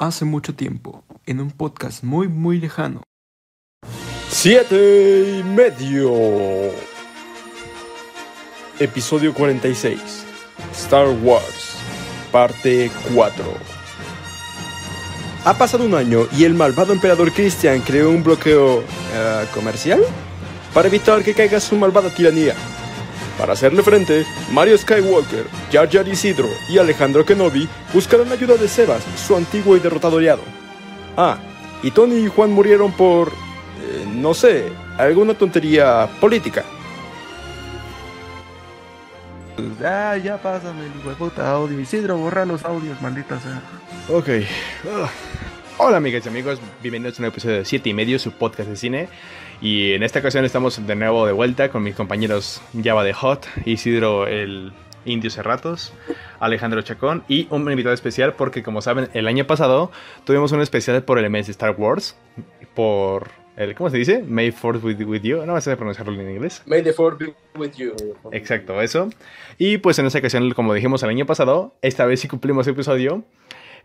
Hace mucho tiempo, en un podcast muy muy lejano. Siete y medio. Episodio 46. Star Wars. Parte 4. Ha pasado un año y el malvado emperador Christian creó un bloqueo eh, comercial para evitar que caiga su malvada tiranía. Para hacerle frente, Mario Skywalker, Jar Jar Isidro y Alejandro Kenobi buscaron ayuda de Sebas, su antiguo y derrotado aliado. Ah, y Tony y Juan murieron por... eh, no sé, alguna tontería política. Ah, ya pásame el puta audio. Isidro, borra los audios, maldita sea. Ok. Ah. Hola amigas y amigos, bienvenidos a un episodio de 7 y medio, su podcast de cine. Y en esta ocasión estamos de nuevo de vuelta con mis compañeros Java de Hot, Isidro el Indio Cerratos, Alejandro Chacón y un invitado especial porque como saben el año pasado tuvimos un especial por el mes Star Wars, por el, ¿cómo se dice? May Force with, with You, no sé pronunciarlo en inglés. May the Fourth be with you. Exacto, eso. Y pues en esta ocasión, como dijimos el año pasado, esta vez sí cumplimos el episodio.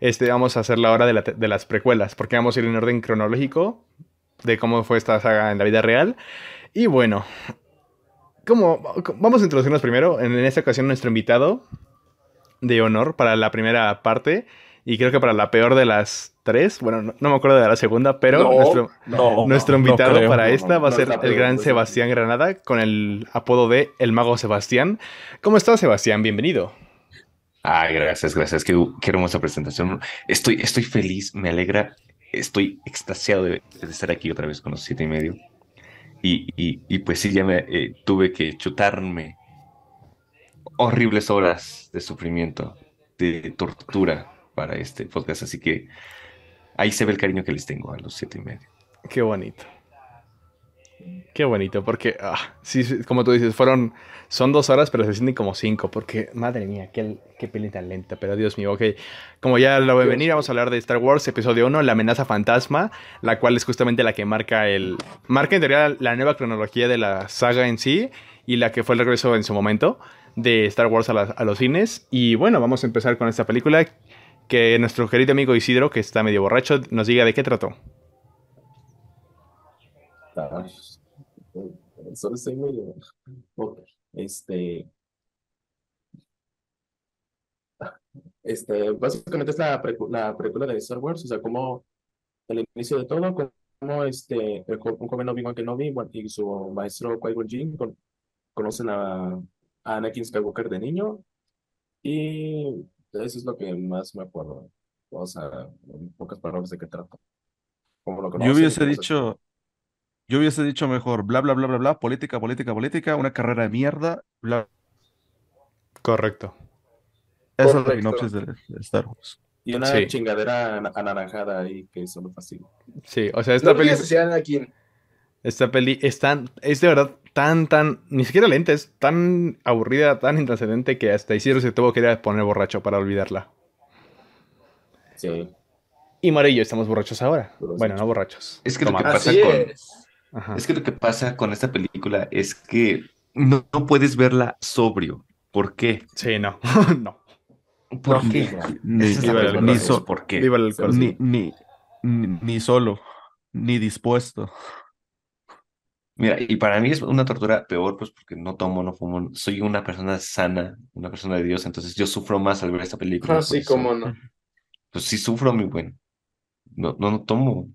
Este, vamos a hacer la hora de, la- de las precuelas, porque vamos a ir en orden cronológico de cómo fue esta saga en la vida real. Y bueno, ¿cómo, vamos a introducirnos primero. En, esta ocasión, nuestro invitado de honor para la primera parte. Y creo que para la peor de las tres. Bueno, no, no me acuerdo de la segunda, pero No, nuestro, no, nuestro no invitado creo. para esta va a no ser el gran Sebastián Granada con el apodo de El Mago Sebastián. ¿Cómo estás, Sebastián? Bienvenido. Ay, gracias, gracias. Qué, qué hermosa presentación. Estoy, estoy feliz, me alegra, estoy extasiado de, estar aquí otra vez con los siete y medio. Y, y, pues sí, ya me eh, tuve que chutarme horribles horas de sufrimiento, de tortura para este podcast. Así que ahí se ve el cariño que les tengo a los siete y medio. Qué bonito. Qué bonito, porque, ah, sí, como tú dices, fueron, son dos horas, pero se sienten como cinco, porque, madre mía, qué, qué peli tan lenta, pero Dios mío, ok. Como ya lo ve venir, vamos a hablar de Star Wars, episodio 1, La amenaza fantasma, la cual es justamente la que marca el, marca en teoría la nueva cronología de la saga en sí, y la que fue el regreso en su momento de Star Wars a, las- a los cines. Y bueno, vamos a empezar con esta película, que nuestro querido amigo Isidro, que está medio borracho, nos diga de qué trató. Solo estoy medio. Este. Este, básicamente es la, la película de Star Wars, o sea, como el inicio de todo, como este, un joven Obi-Wan Kenobi y su maestro Qui-Gon Jinn con- conocen a, a Anakin Skywalker de niño, y eso es lo que más me acuerdo. O sea, en pocas palabras de qué trata. Cómo lo Yo conocen y hubiese dicho, yo hubiese dicho mejor, bla, bla, bla, bla, bla, política, política, política, una carrera de mierda, bla. Correcto. Esa es la sinopsis de, de Star Wars. Y una Sí. chingadera ana- anaranjada ahí que solo fastidia. Sí, o sea, esta No peli, Anakin. esta peli es tan, es de verdad tan, tan, ni siquiera lenta, es tan aburrida, tan intrascendente que hasta Isidro se tuvo que ir a poner borracho para olvidarla. Sí. Y Mario y yo estamos borrachos ahora. Pero sí. Bueno, no borrachos. Es que lo que pasa Así con, es. Ajá. es que lo que pasa con esta película es que no, no puedes verla sobrio. ¿Por qué? Sí, no, no. ¿Por No, qué? Ni, es el ni so- ¿Por qué? El ni, ni, ni, ni solo, ni dispuesto. Mira, y para mí es una tortura peor, pues porque no tomo, no fumo, soy una persona sana, una persona de Dios, entonces yo sufro más al ver esta película. Así por eso. como no. Pues sí sufro, mi buen. No, no, no tomo.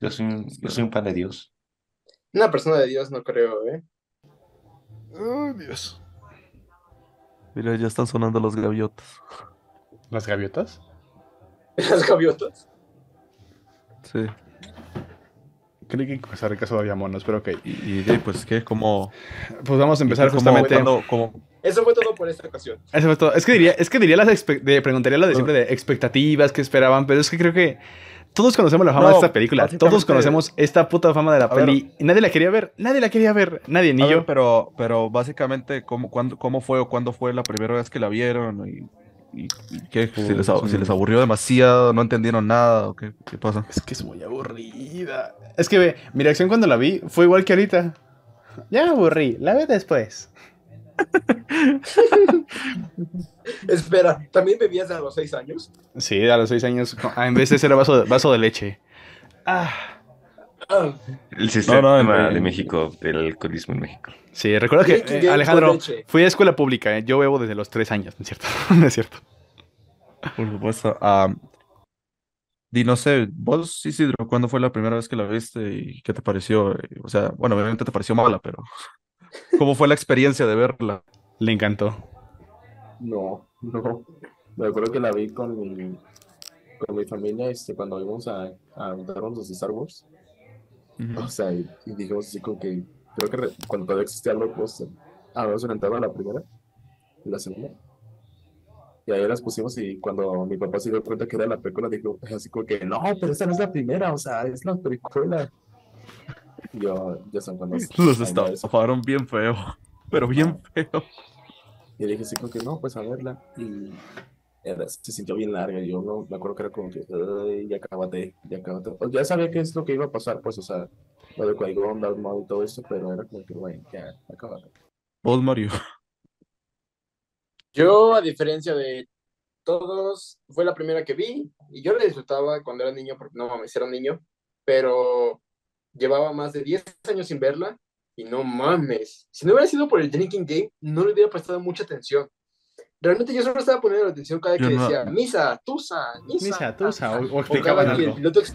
Yo soy un, yo soy un pan de Dios. Una persona de Dios no creo, ¿eh? Ay, Dios. Mira, ya están sonando los gaviotas. ¿Las gaviotas? Las gaviotas. Sí. Creí que en Costa Rica solo había monos, pero ok. Y, y de, pues, ¿qué? Como, Pues vamos a empezar justamente. cuando- como, Eso fue todo por esta ocasión. Eso fue todo. Es que diría, es que diría las de, preguntaría lo de siempre de expectativas que esperaban, pero es que creo que todos conocemos la fama No, de esta película. Todos conocemos esta puta fama de la A ver. peli. Y nadie la quería ver. Nadie la quería ver. Nadie, ni ver, yo. pero, pero básicamente, ¿cómo, cuándo, ¿cómo fue o cuándo fue la primera vez que la vieron? ¿Y, y, y qué? Si les, si les aburrió demasiado, no entendieron nada, ¿o qué, qué pasa? Es que es muy aburrida. Es que ve, mi reacción cuando la vi fue igual que ahorita. Ya me aburrí, la ve después. Espera, ¿también bebías a los seis años? Sí, a los seis años, ah, en vez de ser vaso, vaso de leche. Ah, Ah, El sistema No, no, en- de México, del alcoholismo en México. sí, recuerda que, eh, Alejandro, fui a escuela pública, eh, yo bebo desde los tres años, ¿no es cierto? no es cierto. Por supuesto. Ah, Di, no sé, vos, Isidro, ¿cuándo fue la primera vez que la viste y qué te pareció? O sea, bueno, obviamente te pareció mala, pero ¿cómo fue la experiencia de verla? Le encantó. No, no. Me acuerdo que la vi con mi, con mi familia este, cuando íbamos a, a los Star Wars. O sea, y, y dijimos así como que creo que re- cuando todavía existía Blockbuster, habíamos rentado la primera y la segunda. Y ahí las pusimos y cuando mi papá se dio cuenta que era la película, dijo así como que, no, pero esta no es la primera, o sea, es la película. Yo, ya son cuando... Los estafaron bien feo, pero bien feo. Y dije así como que no, pues a verla. Y era- se sintió bien larga. Y yo no me acuerdo que era como que, "Ay, ya acabate, ya acabate. O ya sabía qué es lo que iba a pasar, pues, o sea, lo de Qui-Gon, y todo eso, pero era como que, bueno, ya, acabate. Vos, Mario. Yo, a diferencia de todos, fue la primera que vi y yo la disfrutaba cuando era niño, porque no mames, era un niño, pero llevaba más de 10 años sin verla y no mames. Si no hubiera sido por el Drinking Game, no le hubiera prestado mucha atención. Realmente yo solo estaba poniendo atención cada que Yo no- decía misa, tusa, misa. Misa, tusa, o, o O cada que el algo. piloto ex-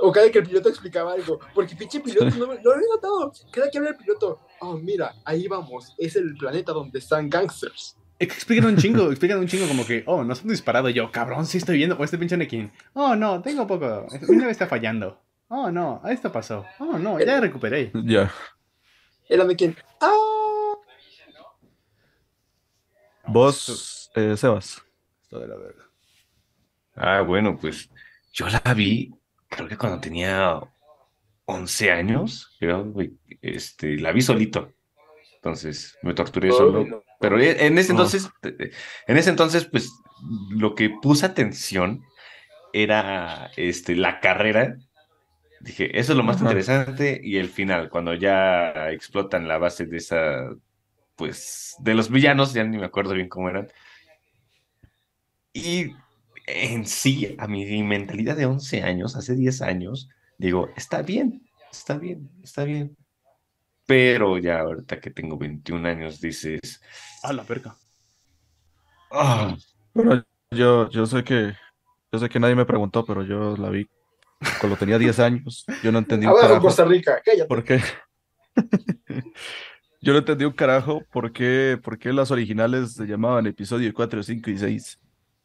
o cada que el piloto explicaba algo, porque pinche piloto no, me- no lo había notado. Cada que habla el piloto, oh, mira, ahí vamos, es el planeta donde están gangsters. Es que Explican un chingo, explican un chingo como que, oh, nos han disparado. Yo, cabrón, sí estoy viendo. O este pinche Anakin. Oh, no, tengo poco. Mi nave está fallando. Oh, no, esto pasó. Oh, no, ya recuperé. Ya. El Anakin, ah, Vos, eh, Sebas. Esto de la verga. Ah, bueno, pues yo la vi, creo que cuando tenía 11 años, creo, este, la vi solito. Entonces me torturé Oh, solo. no. Pero e- en ese Oh. entonces, en ese entonces, pues lo que puse atención era este, la carrera. Dije, eso es lo más Ajá. interesante. Y el final, cuando ya explotan la base de esa, pues, de los villanos, ya ni me acuerdo bien cómo eran. Y en sí, a mi mentalidad de 11 años, hace 10 años, digo, está bien, está bien, está bien. Pero ya ahorita que tengo 21 años, dices, Ah, la verga. "Ah, Bueno, yo, yo sé que, yo sé que nadie me preguntó, pero yo la vi cuando tenía 10 años. Yo no entendí un abajo carajo. Costa Rica, cállate. ¿Por qué? Yo no entendí un carajo por qué, por qué las originales se llamaban episodio 4, 5 y 6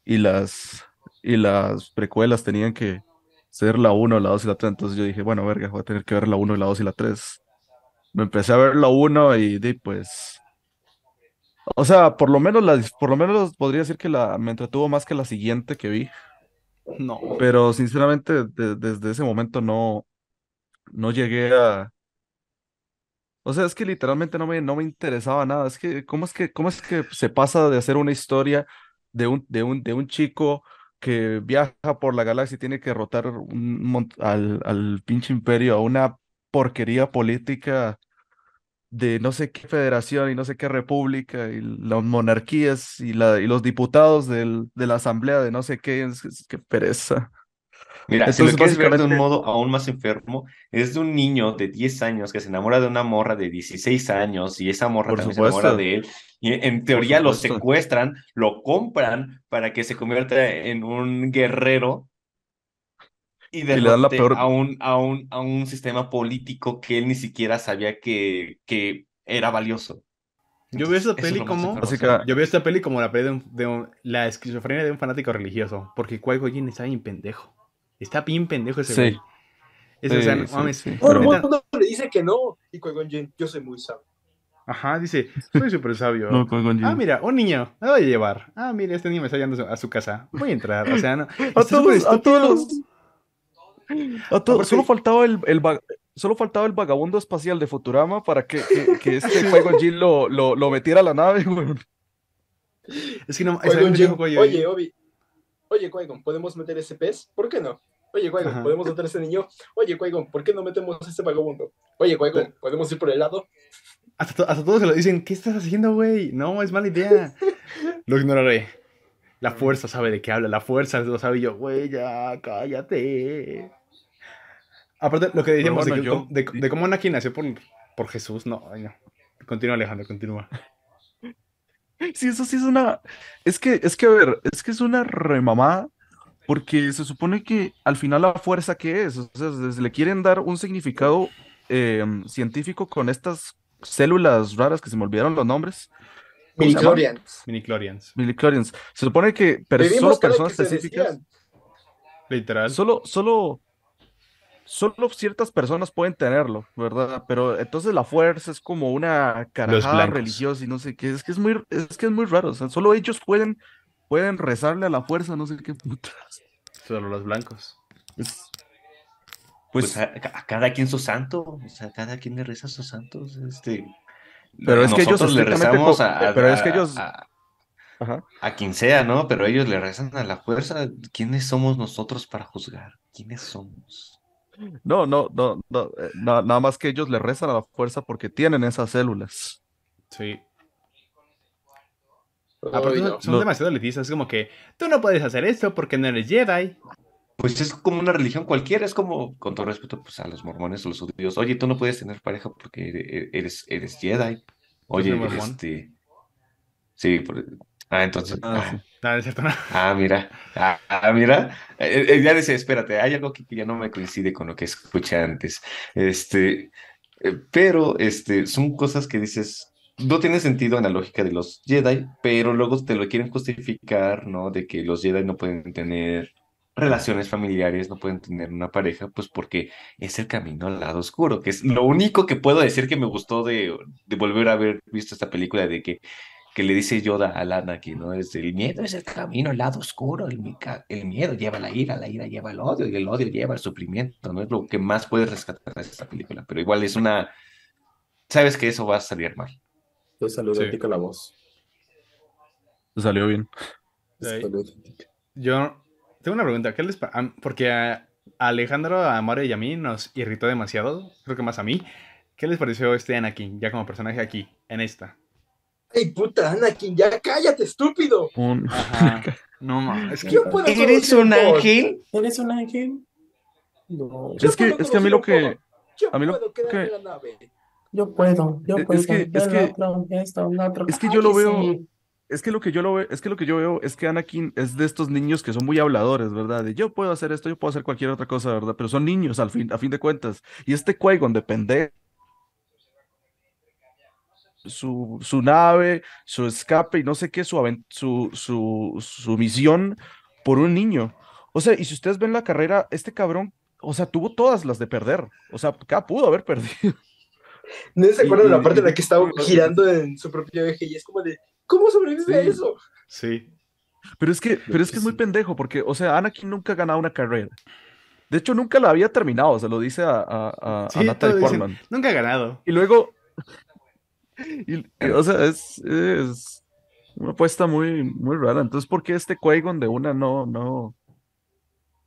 y las, y las precuelas tenían que ser la 1, la 2 y la 3. Entonces yo dije, bueno, verga, voy a tener que ver la 1, la 2 y la 3. Me empecé a ver la 1 y di, pues... O sea, por lo menos, la, por lo menos podría decir que la, me entretuvo más que la siguiente que vi. No. Pero sinceramente, de- desde ese momento no, no llegué a. O sea, es que literalmente no me, no me interesaba nada. Es que, ¿cómo es que, cómo es que se pasa de hacer una historia de un, de un, de un chico que viaja por la galaxia y tiene que mon- al, al pinche imperio a una porquería política de no sé qué federación y no sé qué república y las monarquías y, la, y los diputados del, de la asamblea de no sé qué, es, es que pereza. Mira, si lo Entonces, quieres ver de un modo aún más enfermo, es de un niño de 10 años que se enamora de una morra de 16 años y esa morra Por también se enamora de él. Y en teoría lo secuestran, lo compran para que se convierta en un guerrero y le dan la peor- a un, a un, a un sistema político que él ni siquiera sabía que, que era valioso. Yo veo esta peli como- Yo veo esta peli como la peli de, un- de un- la esquizofrenia de un fanático religioso. Porque Qui-Gon Jinn está bien pendejo. Está bien pendejo ese Sí. güey. Es, o sea, Sí, no sí, mames. sí. Todo el Pero- neta- mundo le dice que no. Y Jinn, yo soy muy sabio. Ajá, dice, soy súper sabio. No. Ah, mira, un niño, me voy a llevar. Ah, mira, este niño me está llevando a su casa. Voy a entrar, o sea, no. A todos, a todos los- a todos- Aparte- solo faltaba el, el va- solo faltaba el vagabundo espacial de Futurama para que, que, que este Qui-Gon Jinn lo, lo, lo metiera a la nave, güey. Es que no, güey. oye, Obi, oye, Qui-Gon, ¿podemos meter ese pez? ¿Por qué no? Oye, Ajá. ¿podemos meter ese niño? Oye, Qui-Gon, ¿por qué no metemos a ese vagabundo? Oye, Qui-Gon, ¿podemos ir por el lado? Hasta, to- hasta todos se lo dicen, ¿qué estás haciendo, güey? No, es mala idea. Lo ignoraré. La fuerza sabe de qué habla, la fuerza lo sabe y yo, güey, ya, cállate. Aparte, lo que decíamos bueno, de, yo- de, de cómo Anakin nació por, por Jesús, no, ay, no. Continúa, Alejandro, continúa. Sí, eso sí es una. Es que, es que, a ver, es que es una remamada. Porque se supone que al final la fuerza que es, o sea, se- le quieren dar un significado eh, científico con estas células raras que se me olvidaron los nombres. Midichlorians. Miniclorians, Midichlorians. Se supone que per- Vivimos solo personas que específicas, literal. solo, solo, solo ciertas personas pueden tenerlo, ¿verdad? Pero entonces la fuerza es como una carajada religiosa y no sé qué. Es que es muy, es que es muy raro. O sea, solo ellos pueden, pueden rezarle a la fuerza, no sé qué putas. Solo los blancos. Es- Pues, pues, a, a cada quien su santo, o sea, cada quien le reza a sus santos, este. Pero es que ellos le rezamos a, a- pero es que ellos- a- ajá. a quien sea, ¿no? Pero ellos le rezan a la fuerza. ¿Quiénes somos nosotros para juzgar? ¿Quiénes somos? No, no, no, no, eh, na- nada más que ellos le rezan a la fuerza porque tienen esas células. Sí. Aparte, no. son Lo- demasiado elitistas. Es como que tú no puedes hacer esto porque no eres Jedi. Pues es como una religión cualquiera, es como, con todo respeto, pues a los mormones o los judíos, oye, tú no puedes tener pareja porque ere- eres, eres Jedi. Oye, este... Sí, por- ah, entonces... Ah, ah, sí. Nada, es cierto, no. Ah, mira, ah, ah, mira, Eh, eh, ya decía, espérate, hay algo que ya no me coincide con lo que escuché antes, este, eh, pero, este, son cosas que dices, no tiene sentido en la lógica de los Jedi, pero luego te lo quieren justificar, ¿no? De que los Jedi no pueden tener relaciones familiares, no pueden tener una pareja, pues porque es el camino al lado oscuro, que es lo único que puedo decir que me gustó de, de volver a haber visto esta película, de que que le dice Yoda a Anakin, ¿no? Es el miedo es el camino, el lado oscuro, el, el miedo lleva la ira, la ira lleva el odio y el odio lleva el sufrimiento, ¿no? Es lo que más puedes rescatar de esta película, pero igual es una... Sabes que eso va a salir mal. De salud Sí. la voz. Salió bien. Sí. Yo tengo una pregunta. ¿Qué les Porque a Alejandro, a Mario y a mí nos irritó demasiado. Creo que más a mí. ¿Qué les pareció este Anakin ya como personaje aquí, en esta? ¡Ay, puta, Anakin! ¡Ya cállate, estúpido! Un- Ajá. No mames. Es que Yo puedo todo ¿Eres un ángel? ¿Eres un ángel? No. Es que, es que a mí lo que. Yo a mí lo puedo que- en la nave. Yo puedo, yo Es- puedo. es que- es que- es que yo lo veo- es que lo que yo lo veo, es que lo que yo veo es que Anakin es de estos niños que son muy habladores, ¿verdad? De yo puedo hacer esto, yo puedo hacer cualquier otra cosa, ¿verdad? Pero son niños al fin, a fin de cuentas. Y este Qui-Gon de pendejo, su, su nave, su escape y no sé qué, su, su, su, su misión por un niño. O sea, y si ustedes ven la carrera, este cabrón, o sea, tuvo todas las de perder. O sea, acá pudo haber perdido. ¿No se acuerdan de la parte en la que estaba girando en su propio eje? Y es como de, ¿cómo sobrevive a Sí. eso? Sí. Pero es que, pero es que es muy pendejo, porque, o sea, Anakin nunca ha ganado una carrera. De hecho, nunca la había terminado, se lo dice a, a, a- a Sí, Natalie dicen, Portman. Nunca ha ganado. Y luego, y- y, o sea, es, es una apuesta muy, muy rara. Entonces, ¿por qué este Qui-Gon de una no, no,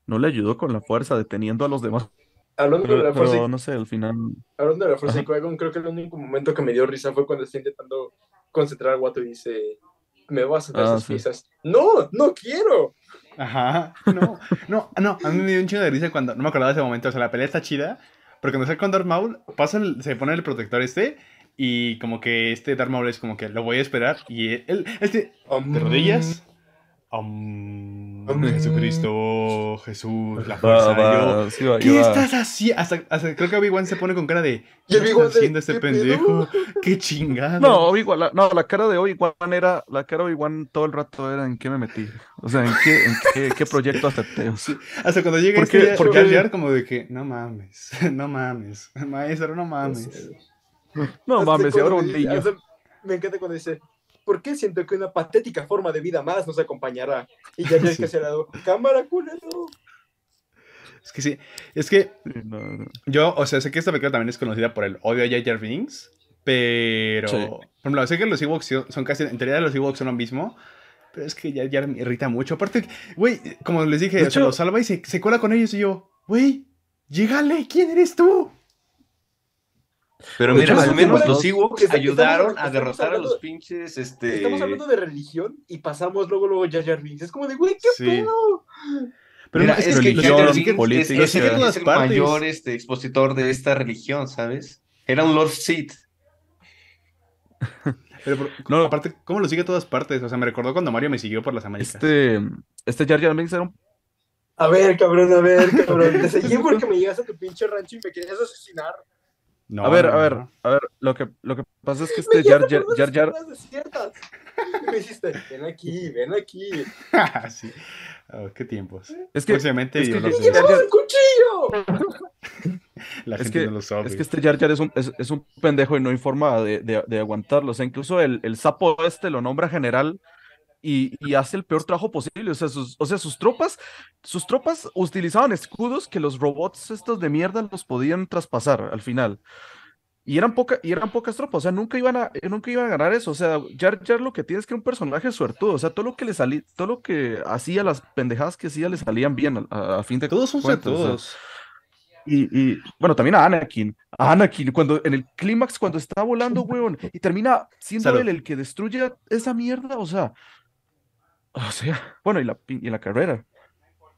no le ayudó con la fuerza, deteniendo a los demás? Hablando de Pero, la fuerza, pero y- no sé, al final. hablando de la fuerza y Ajá. Qui-Gon, creo que el único momento que me dio risa fue cuando está intentando concentrar a Watto y dice, me vas a dar Ah, esas sí. piezas. ¡No! ¡No quiero! Ajá. No, no, no. A mí me dio un chingo de risa cuando. No me acordaba de ese momento. O sea, la pelea está chida. Porque cuando está con Darth Maul, pasa el- se pone el protector este. Y como que este Darth Maul es como que lo voy a esperar. Y él, este, de rodillas. Am, Am. Jesucristo, Jesús, la fuerza. va, yo, sí va, ¿Qué estás haciendo? Hasta, hasta creo que Obi-Wan se pone con cara de. ¿Qué está de, haciendo este ¿qué pendejo? pedo? Qué chingado. No, Obi-Wan, la, no, la cara de Obi-Wan era, la cara de Obi-Wan todo el rato era en qué me metí. O sea, en qué, en qué, qué proyecto acepté. Sea, Hasta cuando llega ¿Por este qué- Jar- por qué- Jar Jar, como de que, no mames, no mames, maestro, no mames. no Hasta mames, ahora un niño. me encanta cuando dice, ¿por qué siento que una patética forma de vida más nos acompañará? Y ya ya que se ha dado, cámara, culero. Es que sí, es que Sí, no, no. yo, o sea, sé que esta película también es conocida por el odio a Jar Jar Binks, pero, Sí. por ejemplo, sé que los Ewoks son- casi, en teoría los Ewoks son lo mismo, pero es que Jar Jar me irrita mucho. Aparte, güey, como les dije, De o sea, hecho- lo salva y se, se cuela con ellos y yo, güey, llégale, ¿quién eres tú? Pero mira, hecho, al menos los Ewoks ayudaron estamos- a derrotar a los pinches, este... Estamos hablando de religión y pasamos luego, luego Jar Jar Binks. Es como de, güey, ¿qué Sí. pedo? Pero Mira, no, es, es que, que lo religión, Binks política. es, lo es- es el partes. mayor este, expositor de esta religión, ¿sabes? Era un Lord Sith. Pero, por- No. aparte, ¿cómo lo sigue a todas partes? O sea, me recordó cuando Mario me siguió por las Américas. Este, este Jar Jar Binks era un A ver, cabrón, a ver, cabrón. Te seguí porque me llegas a tu pinche rancho y me querías asesinar. No, a ver, no, a ver, no. a ver, lo que, lo que pasa es que este Jar Jar, Jar, unas Jar- zonas desiertas. Y me dijiste, ven aquí, ven aquí. sí. Oh, qué tiempos. es que, Próximamente es que- videoblog Jar de- Jar- ¡Un cuchillo! la es gente que- no lo sabe. es que este Jar Jar es un, es, es un pendejo y no hay forma de, de, de aguantarlo. O sea, incluso el, el sapo este lo nombra general y, y hace el peor trabajo posible. O sea, sus, o sea, sus tropas, sus tropas utilizaban escudos que los robots estos de mierda los podían traspasar al final. Y eran, poca, y eran pocas tropas, o sea, nunca iban, a, nunca iban a ganar eso. O sea, Jar Jar lo que tiene es que era un personaje suertudo. O sea, todo lo que le salía, todo lo que hacía, las pendejadas que hacía, le salían bien a, fin de Todos son todos. Y, y, bueno, también a Anakin. A Anakin, cuando en el clímax, cuando está volando, weón, y termina siendo Salud. él el que destruye esa mierda, o sea. O sea, bueno, y la, y la carrera.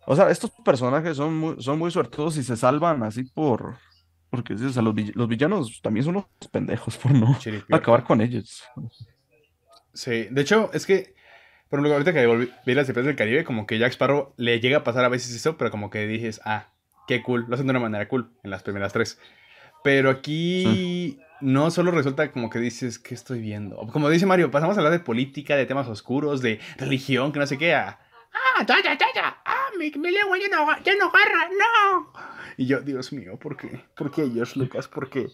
O sea, estos personajes son muy, son muy suertudos y se salvan así por. Porque o sea, los, vill- los villanos también son unos pendejos por no acabar con ellos. Sí, de hecho, es que, por ejemplo, ahorita que volví, vi las Piratas del Caribe, como que Jack Sparrow le llega a pasar a veces eso, pero como que dices, ah, qué cool, lo hacen de una manera cool en las primeras tres. Pero aquí no solo resulta como que dices, ¿qué estoy viendo? Como dice Mario, pasamos a hablar de política, de temas oscuros, de religión, que no sé qué, a, ah, ya, ya, ya, ya, ah, mi, mi lengua ya no, ya no agarra, no. Y yo, Dios mío, ¿por qué? ¿Por qué, George Lucas? ¿Por qué?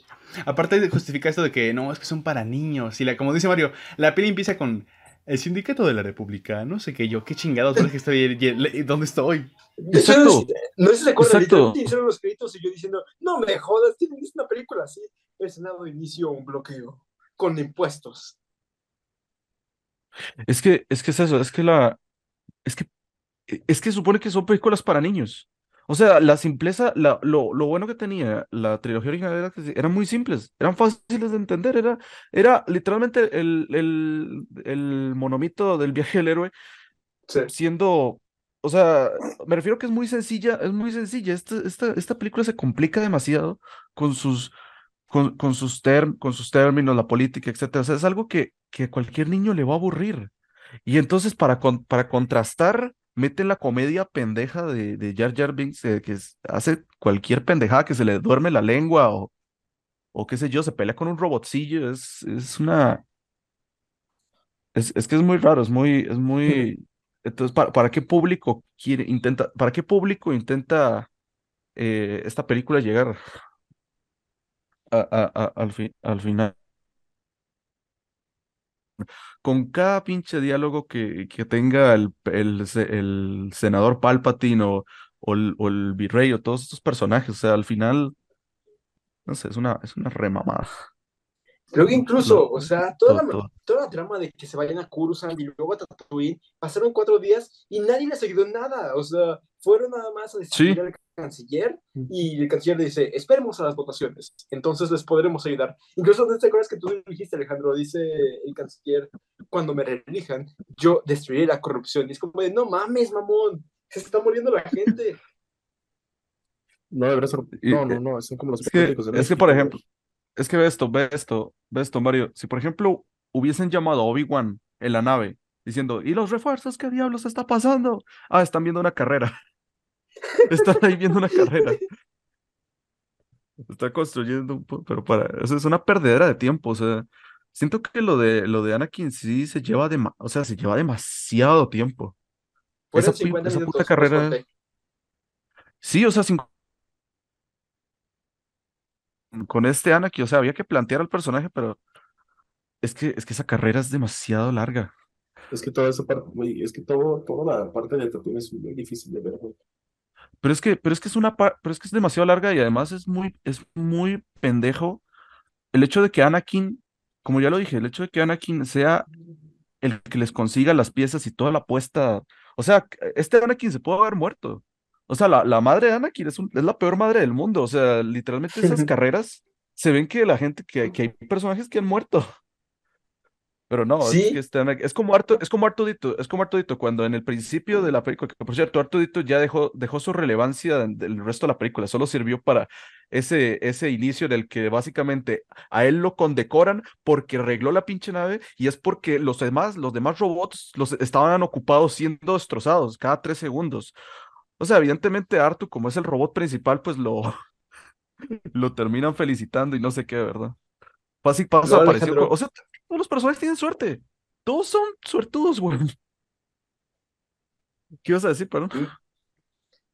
Aparte de justificar esto de que no, es que son para niños. Y la, como dice Mario, la peli empieza con el sindicato de la República, no sé qué yo, qué chingados, ¿dónde estoy? ¿Dónde estoy? Exacto. no sé si se acuerdan, Exacto. hicieron los créditos y yo diciendo, no me jodas, tienen es una película así. El Senado inició un bloqueo con impuestos. Es que, es que es eso, es que la. Es que. Es que supone que son películas para niños. O sea, la simpleza, la, lo, lo bueno que tenía la trilogía original era que eran muy simples, eran fáciles de entender, era, era literalmente el, el, el monomito del viaje del héroe Sí. siendo, o sea, me refiero que es muy sencilla, es muy sencilla. Esta, esta, esta película se complica demasiado con sus, con, con sus, term- con sus términos, la política, etcétera. O sea, es algo que, que a cualquier niño le va a aburrir. Y entonces, para, con- para contrastar, meten la comedia pendeja de, de Jar Jar Binks, eh, que hace cualquier pendejada que se le duerme la lengua o, o qué sé yo, se pelea con un robotcillo. Es, es una. Es, es que es muy raro, es muy, es muy. Entonces, ¿para, para qué público quiere, intenta, para qué público intenta eh, esta película llegar a, a- al, al final? Con cada pinche diálogo que, que tenga el, el, el senador Palpatine o, o el, o el virrey o todos estos personajes, o sea, al final, no sé, es una, es una remamada. Creo que incluso, o sea, toda la, toda la trama de que se vayan a Coruscant y luego a Tatooine, pasaron cuatro días y nadie les ayudó en nada. O sea, fueron nada más a decir Sí. al canciller y el canciller le dice, esperemos a las votaciones, entonces les podremos ayudar. Incluso, ¿no te acuerdas que tú dijiste, Alejandro? Dice el canciller, cuando me reelijan, yo destruiré la corrupción. Y es como de, no mames, mamón, se está muriendo la gente. No debería ser. Y- No, no, no, son como los Es que, de es que, por ejemplo, es que ve esto, ve esto, ve esto, Mario. Si, por ejemplo, hubiesen llamado a Obi-Wan en la nave diciendo, ¿y los refuerzos qué diablos está pasando? Ah, están viendo una carrera. Están ahí viendo una carrera. Está construyendo un pero para, eso es una perdedera de tiempo, o sea, siento que lo de lo de Anakin sí se lleva de, o sea, se lleva demasiado tiempo. Esa 50 esa puta carrera-. Sí, o sea, sin- con este Anakin, o sea, había que plantear al personaje, pero es que, es que esa carrera es demasiado larga. Es que toda esa parte, es que todo, toda la parte del Tatooine es muy difícil de ver. Pero es que, pero es que es una pero es que es demasiado larga y además es muy, es muy pendejo el hecho de que Anakin, como ya lo dije, el hecho de que Anakin sea el que les consiga las piezas y toda la apuesta. O sea, este Anakin se puede haber muerto. O sea, la, la madre de Anakin es, un- es la peor madre del mundo. O sea, literalmente esas carreras se ven que la gente, que, que hay personajes que han muerto. Pero no, es que aquí- es como Artu, es como Artudito, es como Artudito, cuando en el principio de la película, que por cierto, Artudito ya dejó, dejó su relevancia del resto de la película, solo sirvió para ese, ese inicio en el que básicamente a él lo condecoran porque arregló la pinche nave y es porque los demás, los demás robots los estaban ocupados siendo destrozados cada tres segundos. O sea, evidentemente Artu, como es el robot principal, pues lo, lo terminan felicitando y no sé qué, ¿verdad? Así pasa, No, apareció Alejandro. O sea, todos los personajes tienen suerte. Todos son suertudos, güey. ¿Qué ibas a decir, perdón?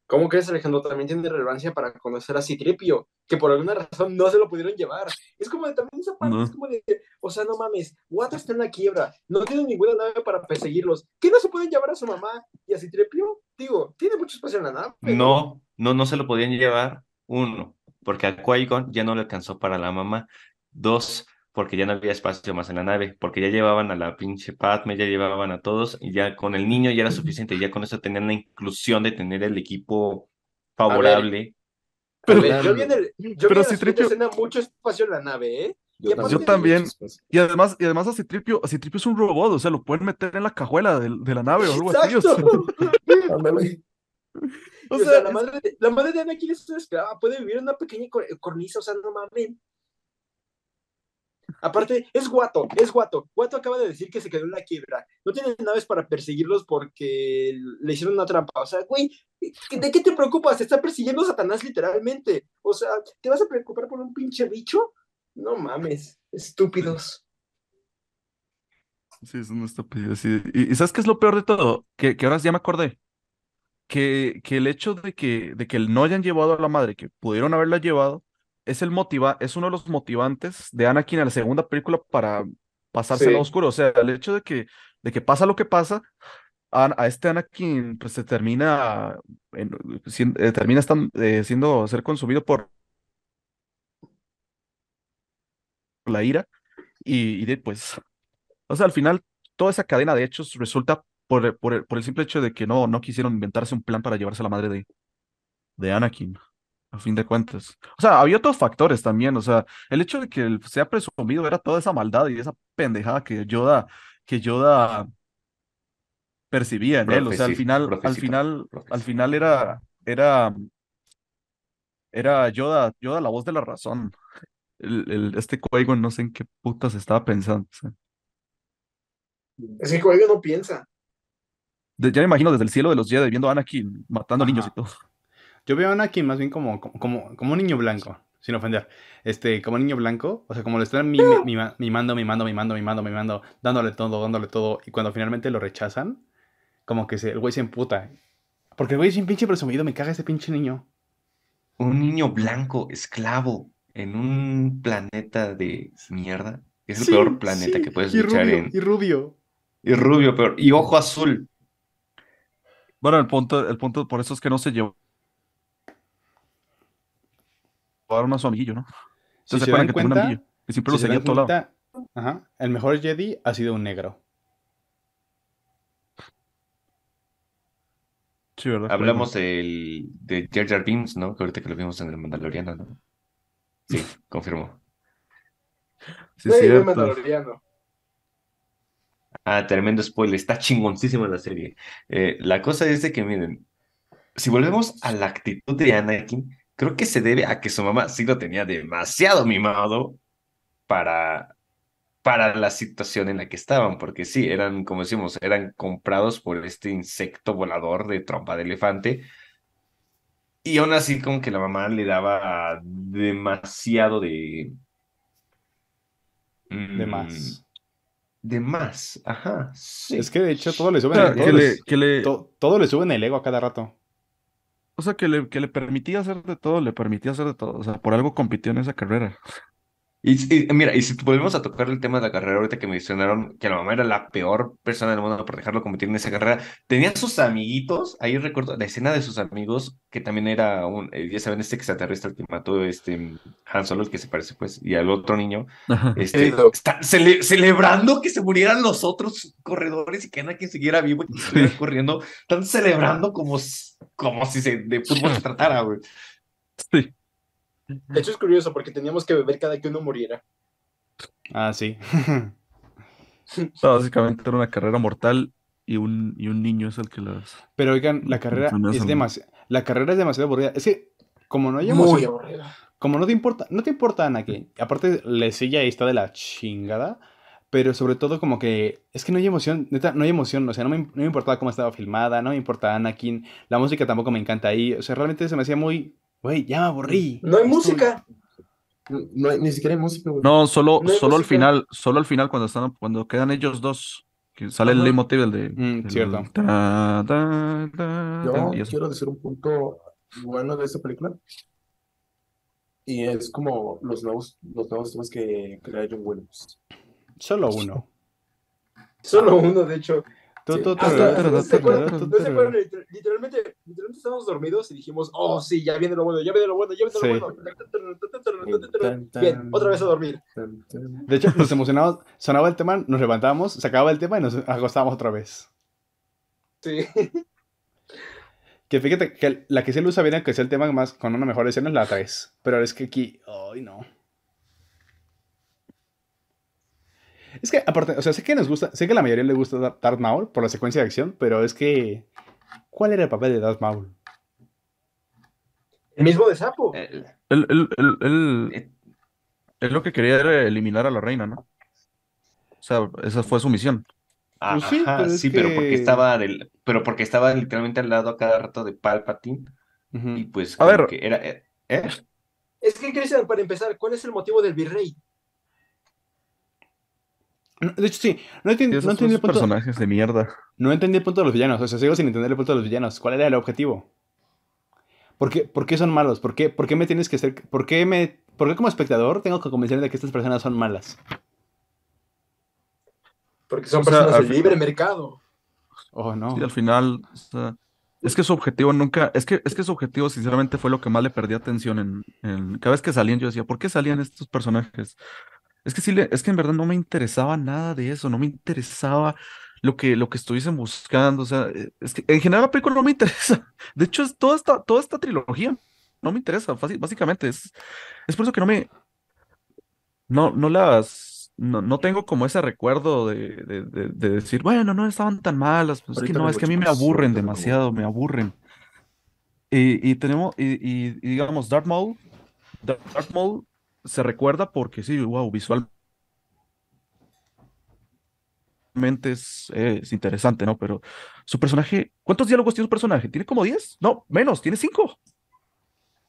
¿Cómo crees, Alejandro? También tiene relevancia para conocer a Citripio, que por alguna razón no se lo pudieron llevar. Es como de, también esa parte, No. es como de, o sea, no mames, Wata está en la quiebra, no tiene ninguna nave para perseguirlos. ¿Qué no se pueden llevar a su mamá y a Citripio? Digo, tiene mucho espacio en la nave. No, no, no se lo podían llevar. Uno, porque a Qui-Gon ya no le alcanzó para la mamá. Dos, porque ya no había espacio más en la nave, porque ya llevaban a la pinche Padme, ya llevaban a todos, y ya con el niño ya era suficiente, ya con eso tenían la inclusión de tener el equipo favorable. A ver, yo vi en, el, yo pero vi en la siguiente Citripio- escena mucho espacio en la nave, ¿eh? Yo tiene también. Y además, y además a Citripio, a Citripio es un robot, o sea, lo pueden meter en la cajuela de, de la nave o algo así. o sea. O sea, la, madre de, la madre de Anakin es una esclava, puede vivir en una pequeña cor- cornisa, o sea, no mames. Aparte, es guato, es guato. Guato acaba de decir que se quedó en la quiebra. No tienen naves para perseguirlos porque le hicieron una trampa. O sea, güey, ¿de qué te preocupas? Te está persiguiendo Satanás literalmente. O sea, ¿te vas a preocupar por un pinche bicho? No mames, estúpidos. Sí, es una estupidez. sí. Y, y ¿sabes qué es lo peor de todo? Que, que ahora ya me acordé. Que, que el hecho de que, de que no hayan llevado a la madre, que pudieron haberla llevado, es el motiva, es uno de los motivantes de Anakin en la segunda película para pasarse Sí. lado oscuro. O sea, el hecho de que, de que pasa lo que pasa, a, a este Anakin pues se termina, en- eh, termina eh, siendo, ser consumido por la ira y, y de, pues, o sea, al final toda esa cadena de hechos resulta por, el- por, por el simple hecho de que no, no quisieron inventarse un plan para llevarse a la madre de, de Anakin, a fin de cuentas. O sea, había otros factores también, o sea, el hecho de que él sea presumido era toda esa maldad y esa pendejada que Yoda, que Yoda percibía en él, o sea, al final, al profecita, final, al final era, era, era Yoda, Yoda la voz de la razón. El, el- este Qui-Gon no sé en qué putas estaba pensando. o sea. Es que Qui-Gon no piensa. De- ya me imagino desde el cielo de los Jedi viendo a Anakin matando niños y Ajá. todo. Yo veo a Anakin más bien como, como, como, un niño blanco, sin ofender. Este, como niño blanco, o sea, como le están mi- mi- mima- mimando, mimando, mimando, mimando, mimando, dándole todo, dándole todo, y cuando finalmente lo rechazan, como que se, el güey se emputa. Porque el güey es un pinche presumido, me caga ese pinche niño. Un niño blanco, esclavo, en un planeta de mierda. Es el Sí, peor planeta sí, que puedes y luchar rubio, en. Y rubio. Y rubio, peor. Y ojo azul. Bueno, el punto, el punto, por eso es que no se llevó. Llevaron a su amiguillo, ¿no? Si ¿Ustedes se dan que tenía un cuenta, amiguillo? Que siempre si lo se a todo lado. ajá, el mejor Jedi ha sido un negro. Sí, ¿verdad? Hablamos del, de Jar Jar Binks, ¿no? Que ahorita que lo vimos en el Mandaloriano, ¿no? Sí, confirmo. Sí, Güey, el. Mandaloriano. Ah, tremendo spoiler. Está chingoncísima la serie. Eh, la cosa es de que, miren, si volvemos a la actitud de Anakin, creo que se debe a que su mamá sí lo tenía demasiado mimado para, para la situación en la que estaban, porque sí, eran, como decimos, eran comprados por este insecto volador de trompa de elefante. Y aún así, como que la mamá le daba demasiado de. De mm, más. De más, ajá, sí. Es que de hecho todo le suben sea, el todo que les- le, que le, to- todo le suben el ego a cada rato. O sea, que le, que le permitía hacer de todo, le permitía hacer de todo. O sea, por algo compitió en esa carrera. Y, y, mira, y si volvemos a tocar el tema de la carrera, ahorita que mencionaron que la mamá era la peor persona del mundo por dejarlo competir en esa carrera, tenía sus amiguitos, ahí recuerdo la escena de sus amigos, que también era un, eh, ya saben, este extraterrestre que mató este Han Solo, el que se parece pues, y al otro niño, este, está cele- celebrando que se murieran los otros corredores y que Anakin siguiera vivo y que estuviera corriendo, están celebrando como, como si se, de fútbol se tratara, güey. Sí. De hecho, es curioso porque teníamos que beber cada que uno muriera. Ah, sí. No, básicamente era una carrera mortal y un, y un niño es el que las... Pero oigan, la carrera es demasiado. La carrera es demasiado aburrida. Es que, como no hay Muy aburrida. como no te importa, no te importa Anakin. Aparte, la silla ahí está de la chingada. Pero sobre todo, como que es que no hay emoción, neta, no hay emoción. O sea, no me, no me importaba cómo estaba filmada, no me importa Anakin. La música tampoco me encanta ahí. O sea, realmente se me hacía muy. Güey, ya me aburrí. No hay Estoy- música. No hay, ni siquiera hay música, güey. No, solo, No solo al final, solo al final cuando están, cuando quedan ellos dos, que sale el leitmotiv de... Mm, el cierto. ta, ta, ta, Yo quiero decir un punto bueno de esta película. Y es como los nuevos, los nuevos temas que crea John Williams. Solo uno. Solo uno, de hecho. Tú, Sí. tú, tú, Hasta- tú, ¿no se se Literalmente, literalmente estábamos dormidos y dijimos, oh, sí, ya viene lo bueno, ya viene lo bueno, ya viene lo bueno. Bien, otra vez a dormir. De hecho, nos emocionábamos, sonaba el tema, nos levantábamos, se acababa el tema y nos acostábamos otra vez. Sí. Que fíjate que la que lo usa bien, que es el tema más con una mejor escena, es la 3. Pero es que aquí, ay no. Es que aparte, o sea, sé que nos gusta, sé que a la mayoría le gusta Dar- Darth Maul por la secuencia de acción, pero es que, ¿cuál era el papel de Darth Maul? El mismo de Sapo. Él, él- él- él- eh, él lo que quería era eliminar a la reina, ¿no? O sea, esa fue su misión. Pues sí, ajá, pero sí, pero porque que- estaba del, pero porque estaba literalmente al lado a cada rato de Palpatine y pues A ver. que era eh, ¿eh? Es que, Cristian, para empezar, ¿cuál es el motivo del virrey? No, De hecho, sí, no entendí, Y no esos entendí el punto, personajes de mierda. no entendí el punto de los villanos, o sea, sigo sin entender el punto de los villanos. ¿Cuál era el objetivo? ¿Por qué, por qué son malos? ¿Por qué, por qué me tienes que hacer, por qué me, por qué como espectador tengo que convencerme de que estas personas son malas? Porque son O sea, personas del libre mercado. Oh, no. Sí, al final, o sea, es que su objetivo nunca, es que, es que su objetivo sinceramente fue lo que más le perdí atención en, en- cada vez que salían yo decía, ¿por qué salían estos personajes? Es que sí, es que en verdad no me interesaba nada de eso, no me interesaba lo que, lo que estuviesen buscando, o sea, eh, es que en general la película no me interesa. De hecho, es toda esta, toda esta trilogía no me interesa, fácil- básicamente, es, es por eso que no me, no, no las, no, no tengo como ese recuerdo de, de, de- de decir, bueno, no estaban tan malas, pues es que no, es que a mí me aburren demasiado, me aburren. Y, y tenemos, y, y- y digamos, Darth Maul, Darth Maul se recuerda porque sí, wow, visualmente es, es interesante, ¿no? Pero su personaje, ¿cuántos diálogos tiene su personaje? ¿Tiene como 10? No, menos, tiene 5.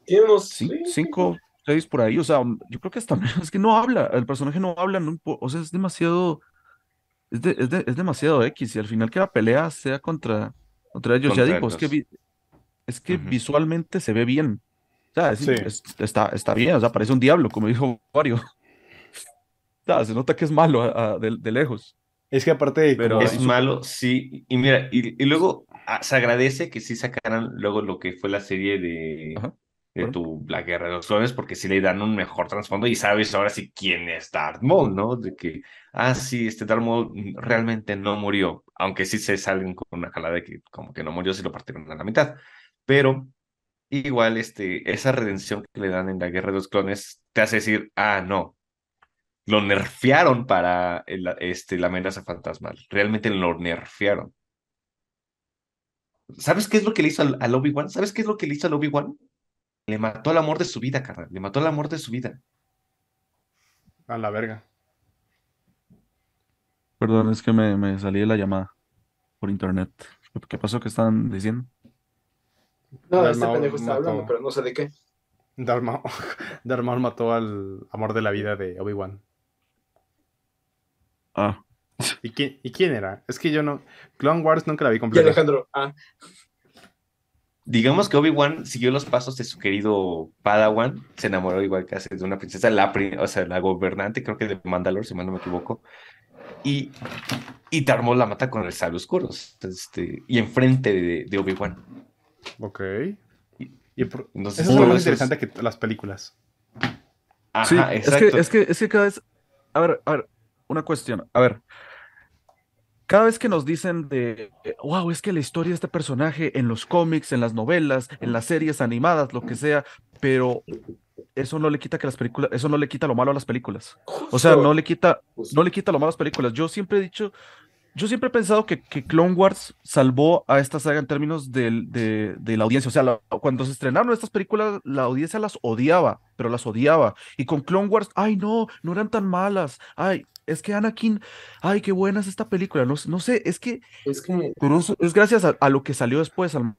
Tiene unos. Cin- sí, cinco, seis por ahí, o sea, yo creo que hasta menos, es que no habla, el personaje no habla, no o sea, es demasiado, es, de- es, de- es demasiado X, y al final que la pelea sea contra, contra ellos, ya digo, es que, vi- es que visualmente se ve bien, o sea, es- Sí. es- está, está bien, o sea, parece un diablo, como dijo Wario, o sea, se nota que es malo a- a- de, de lejos, Es que aparte, Pero Es malo, sí. Y mira, y, y luego ah, se agradece que sí sacaran luego lo que fue la serie de, Ajá, de claro. tu La Guerra de los Clones, porque sí le dan un mejor trasfondo y sabes ahora sí quién es Darth Maul, ¿no? De que, ah, sí, este Darth Maul realmente no murió, aunque sí se salen con una jalada de que como que no murió, si lo partieron a la mitad. Pero igual, este, esa redención que le dan en La Guerra de los Clones te hace decir, ah, no. Lo nerfearon para el- este, la amenaza fantasmal. Realmente lo nerfearon. ¿Sabes qué es lo que le hizo al, al Obi-Wan? ¿Sabes qué es lo que le hizo al Obi-Wan? Le mató el amor de su vida, carnal. Le mató el amor de su vida. a la verga. perdón, es que me, me salí de la llamada por internet, ¿qué pasó? ¿Qué estaban diciendo? No, Darth este Maul pendejo está mató- hablando, pero no sé de qué. Darth Maul, Darth Maul mató al amor de la vida de Obi-Wan. Ah, ¿Y quién, ¿Y quién era? Es que yo no. Clone Wars nunca la vi Y completa. Alejandro, ah, Digamos que Obi-Wan siguió los pasos de su querido Padawan. Se enamoró igual casi de una princesa, la, o sea, la gobernante, creo que de Mandalore, si mal no me equivoco. Y, y Darth Maul la mata con el sable oscuro. Este, y enfrente de, de Obi-Wan. Ok. Y por- Entonces, eso es lo más es- interesante que las películas. Ajá, Sí, es exacto. que, es que, es que cada vez, a ver, a ver, una cuestión, a ver, cada vez que nos dicen de, wow, es que la historia de este personaje en los cómics, en las novelas, en las series animadas, lo que sea, pero eso no le quita que las películas, eso no le quita lo malo a las películas. O sea, no le quita, Justo. no le quita lo malo a las películas. Yo siempre he dicho, yo siempre he pensado que, que Clone Wars salvó a esta saga en términos del- de, de la audiencia. O sea, la- cuando se estrenaron estas películas, la audiencia las odiaba, pero las odiaba. Y con Clone Wars, ay, no, no eran tan malas. Ay, es que Anakin, ay, qué buena es esta película. No, no sé, es que, Es que es gracias a, a lo que salió después, al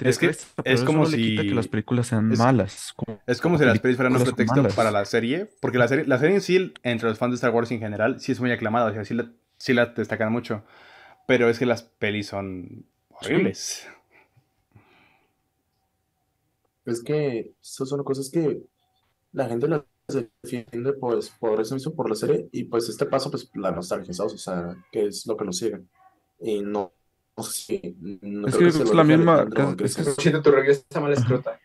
Es que pero es como no le quita que si- las películas sean es- malas. como- Es como si las pelis fueran un películas pretexto malas. para la serie, porque la serie, la serie en sí, entre los fans de Star Wars en general, sí es muy aclamada, o sea, sí la, sí la destacan mucho, pero es que las pelis son horribles. Es que esas son cosas que la gente las defiende pues por eso mismo, por la serie, y pues este paso, pues la nostalgia, ¿sabes? O sea, que es lo que nos sigue. Y no, no sé si, no Es creo que se es la misma- Alejandro es- es que tu review está mal escrota.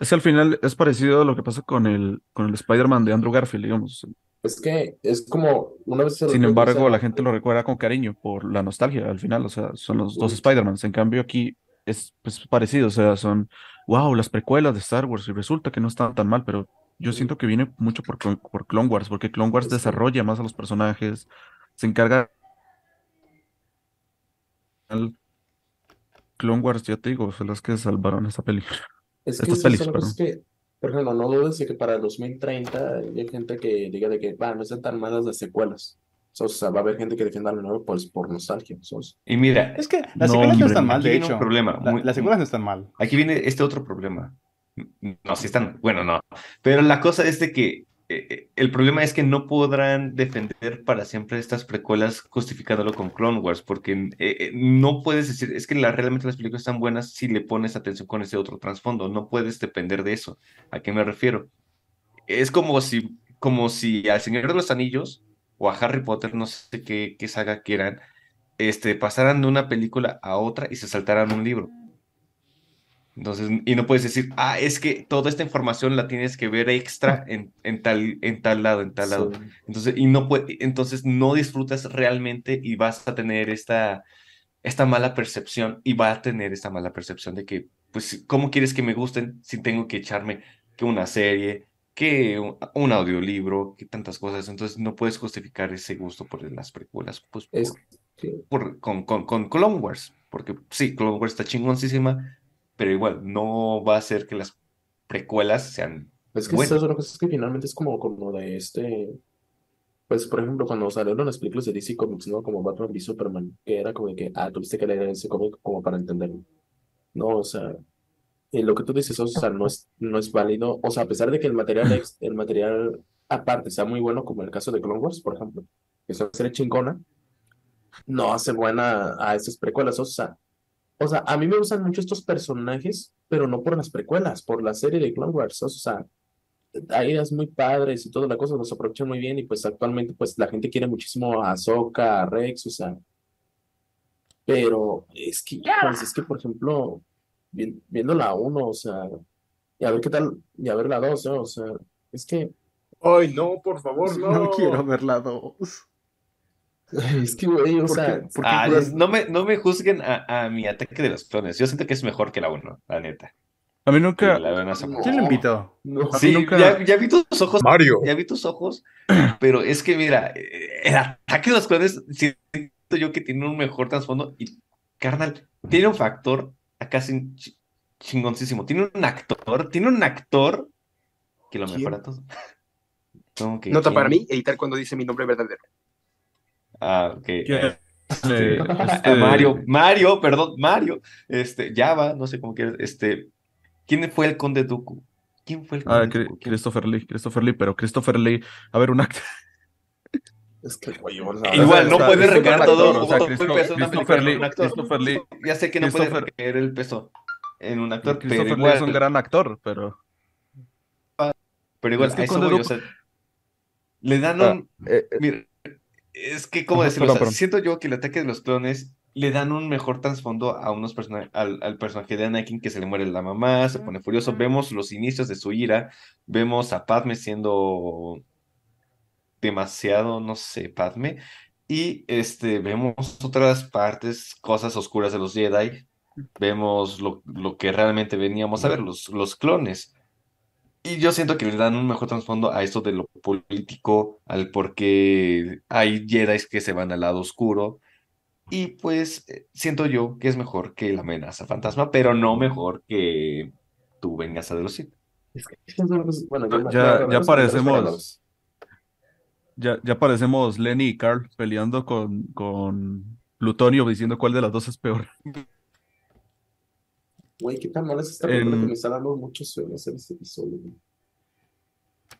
Es que al final es parecido a lo que pasa con el, con el Spider-Man de Andrew Garfield, digamos. Es que es como una vez Sin embargo, la gente lo recuerda con cariño por la nostalgia al final. O sea, son los dos Uy. Spider-Mans. En cambio, aquí es pues, parecido. O sea, son, wow, las precuelas de Star Wars. Y resulta que no están tan mal, pero yo siento que viene mucho por, por Clone Wars, porque Clone Wars Es desarrolla más a los personajes, se encarga. al- Clone Wars, ya te digo, son las que salvaron esta película. Es que Estas pelis, cosas que, por ejemplo, no dudes de que para el 2030 hay gente que diga de que, va, no están tan malas las secuelas. O sea, va a haber gente que defienda lo nuevo pues, por nostalgia. ¿sabes? Y mira, Es que las No, secuelas no están mal, aquí de hecho. problema, La- muy- las secuelas no están mal. Aquí viene este otro problema. No, si están, bueno, no. Pero la cosa es de que el problema es que no podrán defender para siempre estas precuelas justificándolo con Clone Wars, porque eh, eh, no puedes decir, es que realmente las películas están buenas si le pones atención con ese otro trasfondo, no puedes depender de eso. ¿A qué me refiero? Es como si, como si al Señor de los Anillos o a Harry Potter, no sé qué, qué saga quieran, este, pasaran de una película a otra y se saltaran un libro. Entonces, y no puedes decir, ah, es que toda esta información la tienes que ver extra en, en tal, en tal lado, en tal lado. Sí. Entonces, y no puede, entonces no disfrutas realmente y vas a tener esta, esta mala percepción y va a tener esta mala percepción de que, pues, ¿cómo quieres que me gusten si tengo que echarme que una serie, que un, un audiolibro, que tantas cosas? Entonces no puedes justificar ese gusto por las precuelas, pues, Es por- con, con, con Clone Wars, porque sí, Clone Wars está chingoncísima, pero igual no va a hacer que las precuelas sean es que buenas. cosas que finalmente es como, como de este. Pues, por ejemplo, cuando salieron las películas de DC Comics, ¿no? Como Batman v Superman, que era como de que, ah, tuviste que leer ese cómic como para entenderlo. No, o sea, y lo que tú dices, o sea, no es, no es válido. O sea, a pesar de que el material, el material aparte sea muy bueno, como el caso de Clone Wars, por ejemplo, que es una serie chingona, no hace buena a esas precuelas. O sea, o sea, a mí me gustan mucho estos personajes, pero no por las precuelas, por la serie de Clone Wars. O sea, hay ideas muy padres y toda la cosa, los aprovechan muy bien y pues actualmente pues la gente quiere muchísimo a Ahsoka, a Rex, o sea, pero es que, pues, es que por ejemplo, vi- viendo la 1, o sea, y a ver qué tal, y a ver la 2, ¿no? O sea, es que, Ay, no, por favor, no. No quiero ver la 2. es que, güey, o ¿Por sea, qué? ¿Por qué Ah, no me, no me juzguen a, a mi ataque de los clones. Yo siento que es mejor que la 1, la neta. A mí nunca. ¿Quién lo invitó? no, A mí Sí, nunca- ya, ya vi tus ojos, Mario. ya vi tus ojos, pero es que mira, eh, el ataque de los clones siento yo que tiene un mejor trasfondo y, carnal, tiene un factor acá sin- ch- chingoncísimo. Tiene un actor, tiene un actor que lo ¿Quién? mejora todo. ¿Cómo que Nota quién? para mí, editar cuando dice mi nombre verdadero. Ah, ok. Eh, Ah, este- Mario, Mario, perdón, Mario, este, Java, no sé cómo quieras, este, ¿quién fue el conde Dooku? ¿Quién fue el Ah, conde? ¿Quién- Christopher Lee, Christopher Lee, pero Christopher Lee, a ver, un actor. es que, güey, o sea, Igual, o no sea, puede recaer Lee, todo, o sea, todo Christo- el peso Christopher en Lee, un actor. Christopher Lee, Ya sé que no puede recaer el peso en un actor, pero Christopher Lee igual, es un gran actor, pero pero igual, es que a eso Conde voy, o Dooku- sea, le dan Ah, un, eh, eh, mira, es que, ¿cómo decirlo? O sea, siento yo que el ataque de los clones le dan un mejor trasfondo a unos persona- al, al personaje de Anakin que se le muere la mamá, se pone furioso. Vemos los inicios de su ira, vemos a Padme siendo demasiado, no sé, Padme, y este, vemos otras partes, cosas oscuras de los Jedi, vemos lo, lo que realmente veníamos a ver, los, los clones. Y yo siento que le dan un mejor trasfondo a esto de lo político, al por qué hay Jedi que se van al lado oscuro. Y pues eh, siento yo que es mejor que la amenaza fantasma, pero no mejor que tu venganza de los Sith. Es que- bueno, yo me Ya- acuerdo, ya los parecemos- Ya, ya parecemos Lenny y Carl peleando con, con Plutonio diciendo cuál de las dos es peor. Güey, qué tan mal es esta película En- que me está dando mucho sueño hacer este episodio. güey.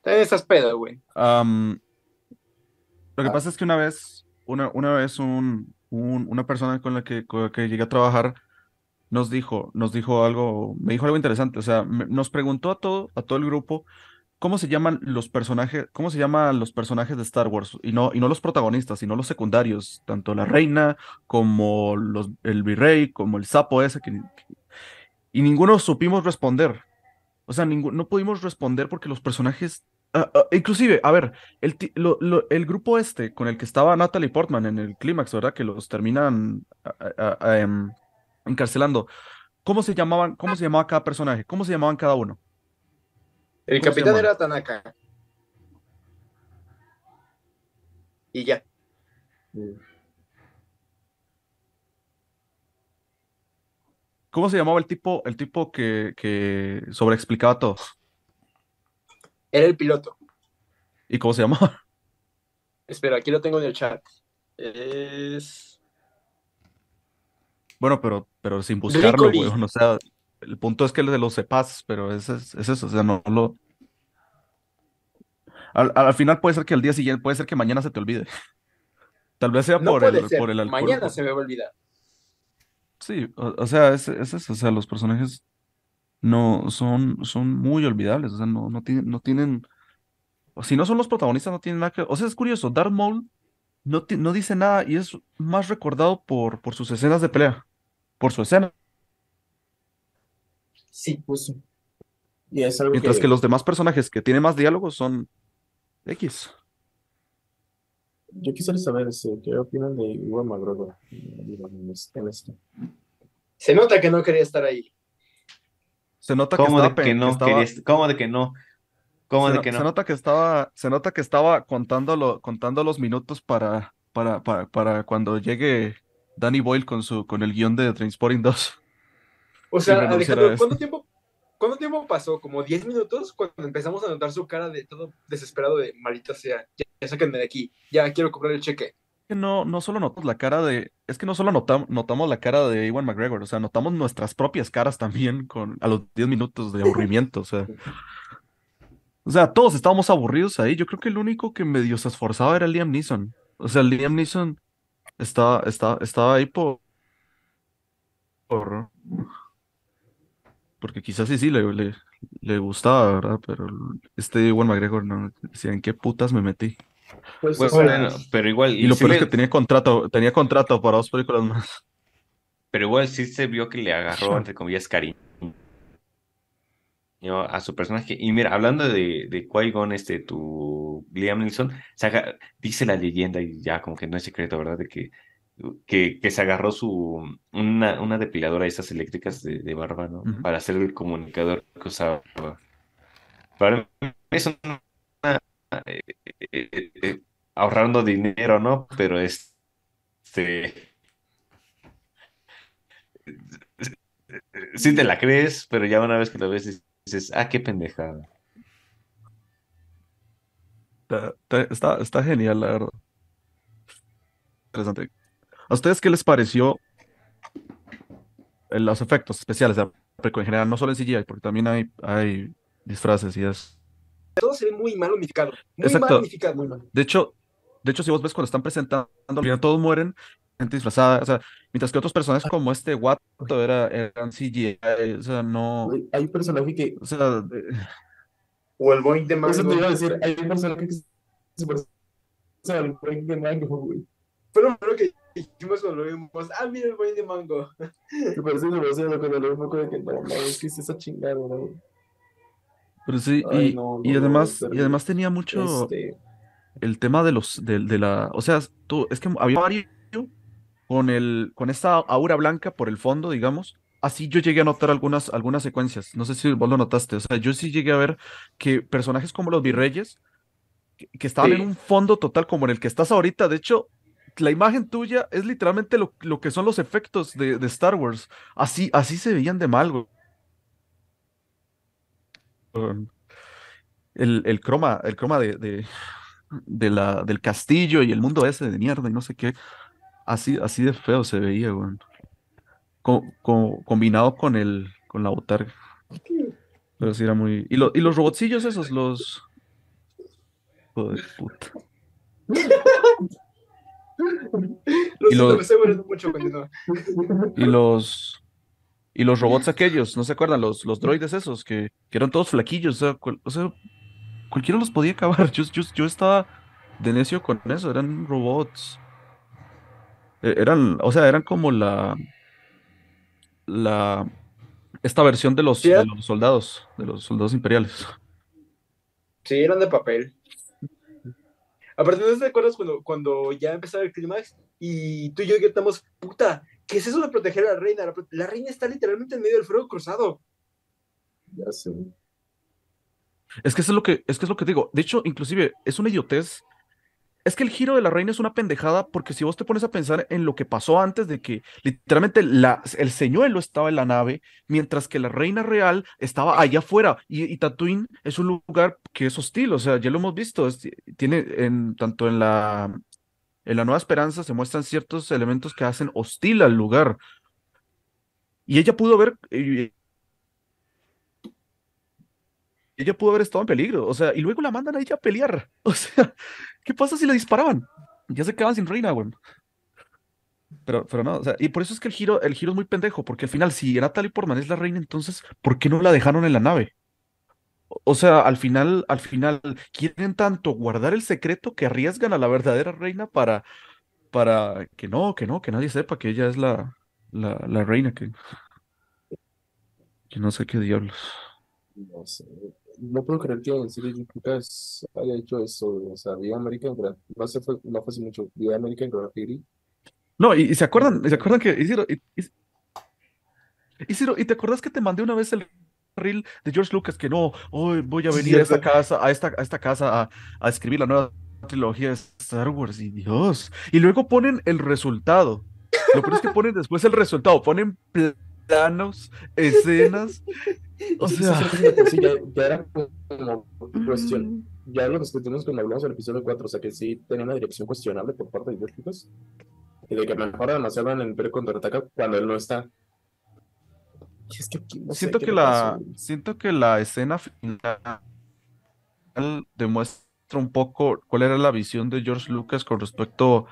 También estás pedo, güey. Lo que Ah. pasa es que una vez, una, una vez un, un- una persona con la que, con la que llegué a trabajar nos dijo, nos dijo algo, me dijo algo interesante, o sea, me- nos preguntó a todo, a todo el grupo cómo se llaman los personajes, cómo se llaman los personajes de Star Wars, y no, y no los protagonistas, sino los secundarios, tanto la reina como los, el virrey, como el sapo ese, que, que- y ninguno supimos responder. O sea, no pudimos responder porque los personajes, ah, inclusive, a ver, el, ti- lo- lo- el grupo este con el que estaba Natalie Portman en el clímax, ¿verdad? Que los terminan em, encarcelando. ¿Cómo se llamaban, cómo se llamaba cada personaje? ¿Cómo se llamaban cada uno? El ¿Cómo se capitán era Tanaka. Y ya. Mm. ¿Cómo se llamaba el tipo, el tipo que, que sobreexplicaba todo? Era el piloto. ¿Y cómo se llamaba? Espera, aquí lo tengo en el chat. Es. Bueno, pero, pero sin buscarlo, weón. O sea, el punto es que de los sepas, pero ese es, es eso, o sea, no lo. Al, al final puede ser que al día siguiente, puede ser que mañana se te olvide. Tal vez sea No por el, ser. por el alcohol. Mañana se me va a olvidar. Sí, o, o sea, es, es eso, o sea, los personajes no son, son muy olvidables, o sea, no, no tienen, no tienen, si no son los protagonistas, no tienen nada que, o sea, es curioso, Darth Maul no, no dice nada y es más recordado por, por sus escenas de pelea, por su escena, Sí, pues. Y es algo mientras que, que los demás personajes que tienen más diálogos son X. yo quisiera saber este, qué opinan de Iwan McGregor en es- en esto. Se nota que no quería estar ahí. Se nota que ¿Cómo estaba, de que que no estaba- querías- ¿Cómo de que no? ¿Cómo se, de no- que se no? nota que estaba, se nota que estaba contando, lo- contando los minutos para, para, para, para cuando llegue Danny Boyle con su, con el guion de Trainspotting 2. O sea, Alejandro. ¿cuánto tiempo, ¿cuánto tiempo pasó? ¿Como 10 minutos? Cuando empezamos a notar su cara de todo desesperado de maldita sea, ya, ya sáquenme de aquí, ya quiero cobrar el cheque. que no, no solo notamos la cara de, es que no solo notam- notamos la cara de Ewan McGregor, o sea, notamos nuestras propias caras también con, a los 10 minutos de aburrimiento, o sea. O sea, todos estábamos aburridos ahí. Yo creo que el único que medio se esforzaba era Liam Neeson. O sea, Liam Neeson estaba, estaba, estaba ahí por, por, porque quizás sí, sí, le, le, le gustaba, ¿verdad? Pero este Ewan McGregor no, decía, ¿en qué putas me metí? Pues, Pues, bueno, pero igual, Y lo peor es que tenía contrato, tenía contrato para dos películas más. pero igual sí se vio que le agarró, entre comillas, cariño a su personaje. Y mira, hablando de, de Qui-Gon, este, tu Liam Neeson, dice la leyenda, y ya como que no es secreto, ¿verdad? De que, que, que se agarró su una, una depiladora de esas eléctricas de, de barba, ¿no? Para hacer el comunicador que usaba. Para mí es una, eh, eh, eh, ahorrando dinero, ¿no? Pero este sí te la crees, pero ya una vez que lo ves dices, ah, qué pendejada. Está, está- está genial, la verdad. Interesante. ¿A ustedes qué les pareció eh, los efectos especiales de la película en general? No solo en CGI, porque también hay, hay disfraces y es. Todo se ve muy mal unificado. Muy Exacto. mal unificado. muy mal. De hecho, de hecho, si vos ves cuando están presentando, todos mueren, gente disfrazada, o sea, mientras que otros personajes como este Watto era, eran CGI, o sea, no, Hay un personaje que. o sea, O el Boeing de Eso te Mango. iba a decir. Hay un personaje que se parece al Frank de Mango, güey. Fue lo primero que dijimos cuando lo vimos. Ah, mira el Boeing de Mango. Se parece demasiado cuando lo vimos de que no, no, es que es esa chingada, güey. pero sí, Ay, y, no, y no, no, además, y además tenía mucho, Este, el tema de los de, de la o sea tú es que había Mario con el con esta aura blanca por el fondo digamos así yo llegué a notar algunas, algunas secuencias. No sé si vos lo notaste. O sea, yo sí llegué a ver que personajes como los virreyes, que, que estaban en Sí. un fondo total como en el que estás ahorita, de hecho, la imagen tuya es literalmente lo, lo que son los efectos de, de Star Wars. Así, así se veían de mal, güey. El, el croma, el croma de, de, la, del castillo y el mundo ese de mierda y no sé qué. Así, así de feo se veía, güey. Co- co- combinado con el, con la botarga. Pero sí era muy. Y, y los robotcillos esos, los. Hijo de puta. Y siento, lo- me estoy aburriendo mucho, continúa. Y los. Y los robots aquellos, ¿no se acuerdan? Los, los droides esos, que, que eran todos flaquillos. O sea, cual- o sea, cualquiera los podía acabar. Yo, yo, yo estaba de necio con eso. Eran robots. Eh, Eran, o sea, eran como la. La. Esta versión de los, Sí, de los soldados, de los soldados imperiales. Sí, eran de papel. Aparte, ¿no te acuerdas cuando, cuando ya empezaba el clímax y tú y yo gritamos, puta, ¿qué es eso de proteger a la reina? La reina está literalmente en medio del fuego cruzado. Ya sé. Es que eso es lo que, es que es lo que digo. De hecho, inclusive, es una idiotez. Es que el giro de la reina es una pendejada porque si vos te pones a pensar en lo que pasó antes de que literalmente el señuelo estaba en la nave, mientras que la reina real estaba allá afuera y, Tatooine es un lugar que es hostil, o sea, ya lo hemos visto, tiene en, tanto en la, en la Nueva Esperanza se muestran ciertos elementos que hacen hostil al lugar. Y ella pudo ver, ella pudo haber estado en peligro, o sea, y luego la mandan a ella a pelear. O sea, ¿qué pasa si le disparaban? Ya se quedaban sin reina, güey. Pero, pero no, o sea, y por eso es que el giro, el giro es muy pendejo, porque al final, si Natalie Portman es la reina, entonces, ¿por qué no la dejaron en la nave? O sea, al final, al final, quieren tanto guardar el secreto que arriesgan a la verdadera reina para, para que no, que no, que nadie sepa que ella es la, la, la reina, que, que no sé qué diablos. No sé. No puedo creer que en serio Lucas haya hecho eso. O sea, vi American no sé, fue, no fue hace mucho. Vi American Graffiti. No, y, y se acuerdan, se acuerdan que Isidro, y, y- Isidro, ¿y te acuerdas que te mandé una vez el reel de George Lucas que no, hoy voy a Sí, venir a esta casa, a esta, a esta casa a, a escribir la nueva trilogía de Star Wars y Dios. Y luego ponen el resultado. Lo peor es que ponen después el resultado, ponen planos, escenas. O sea, sí, ya, ya era como cuestión. Ya lo discutimos cuando hablamos del episodio 4. O sea, que sí tenía una dirección cuestionable por parte de George Lucas. Y de que mejora demasiado en el Imperio contraataca cuando él no está. Y es que aquí no sé siento qué que le la, siento que la escena final demuestra un poco cuál era la visión de George Lucas con respecto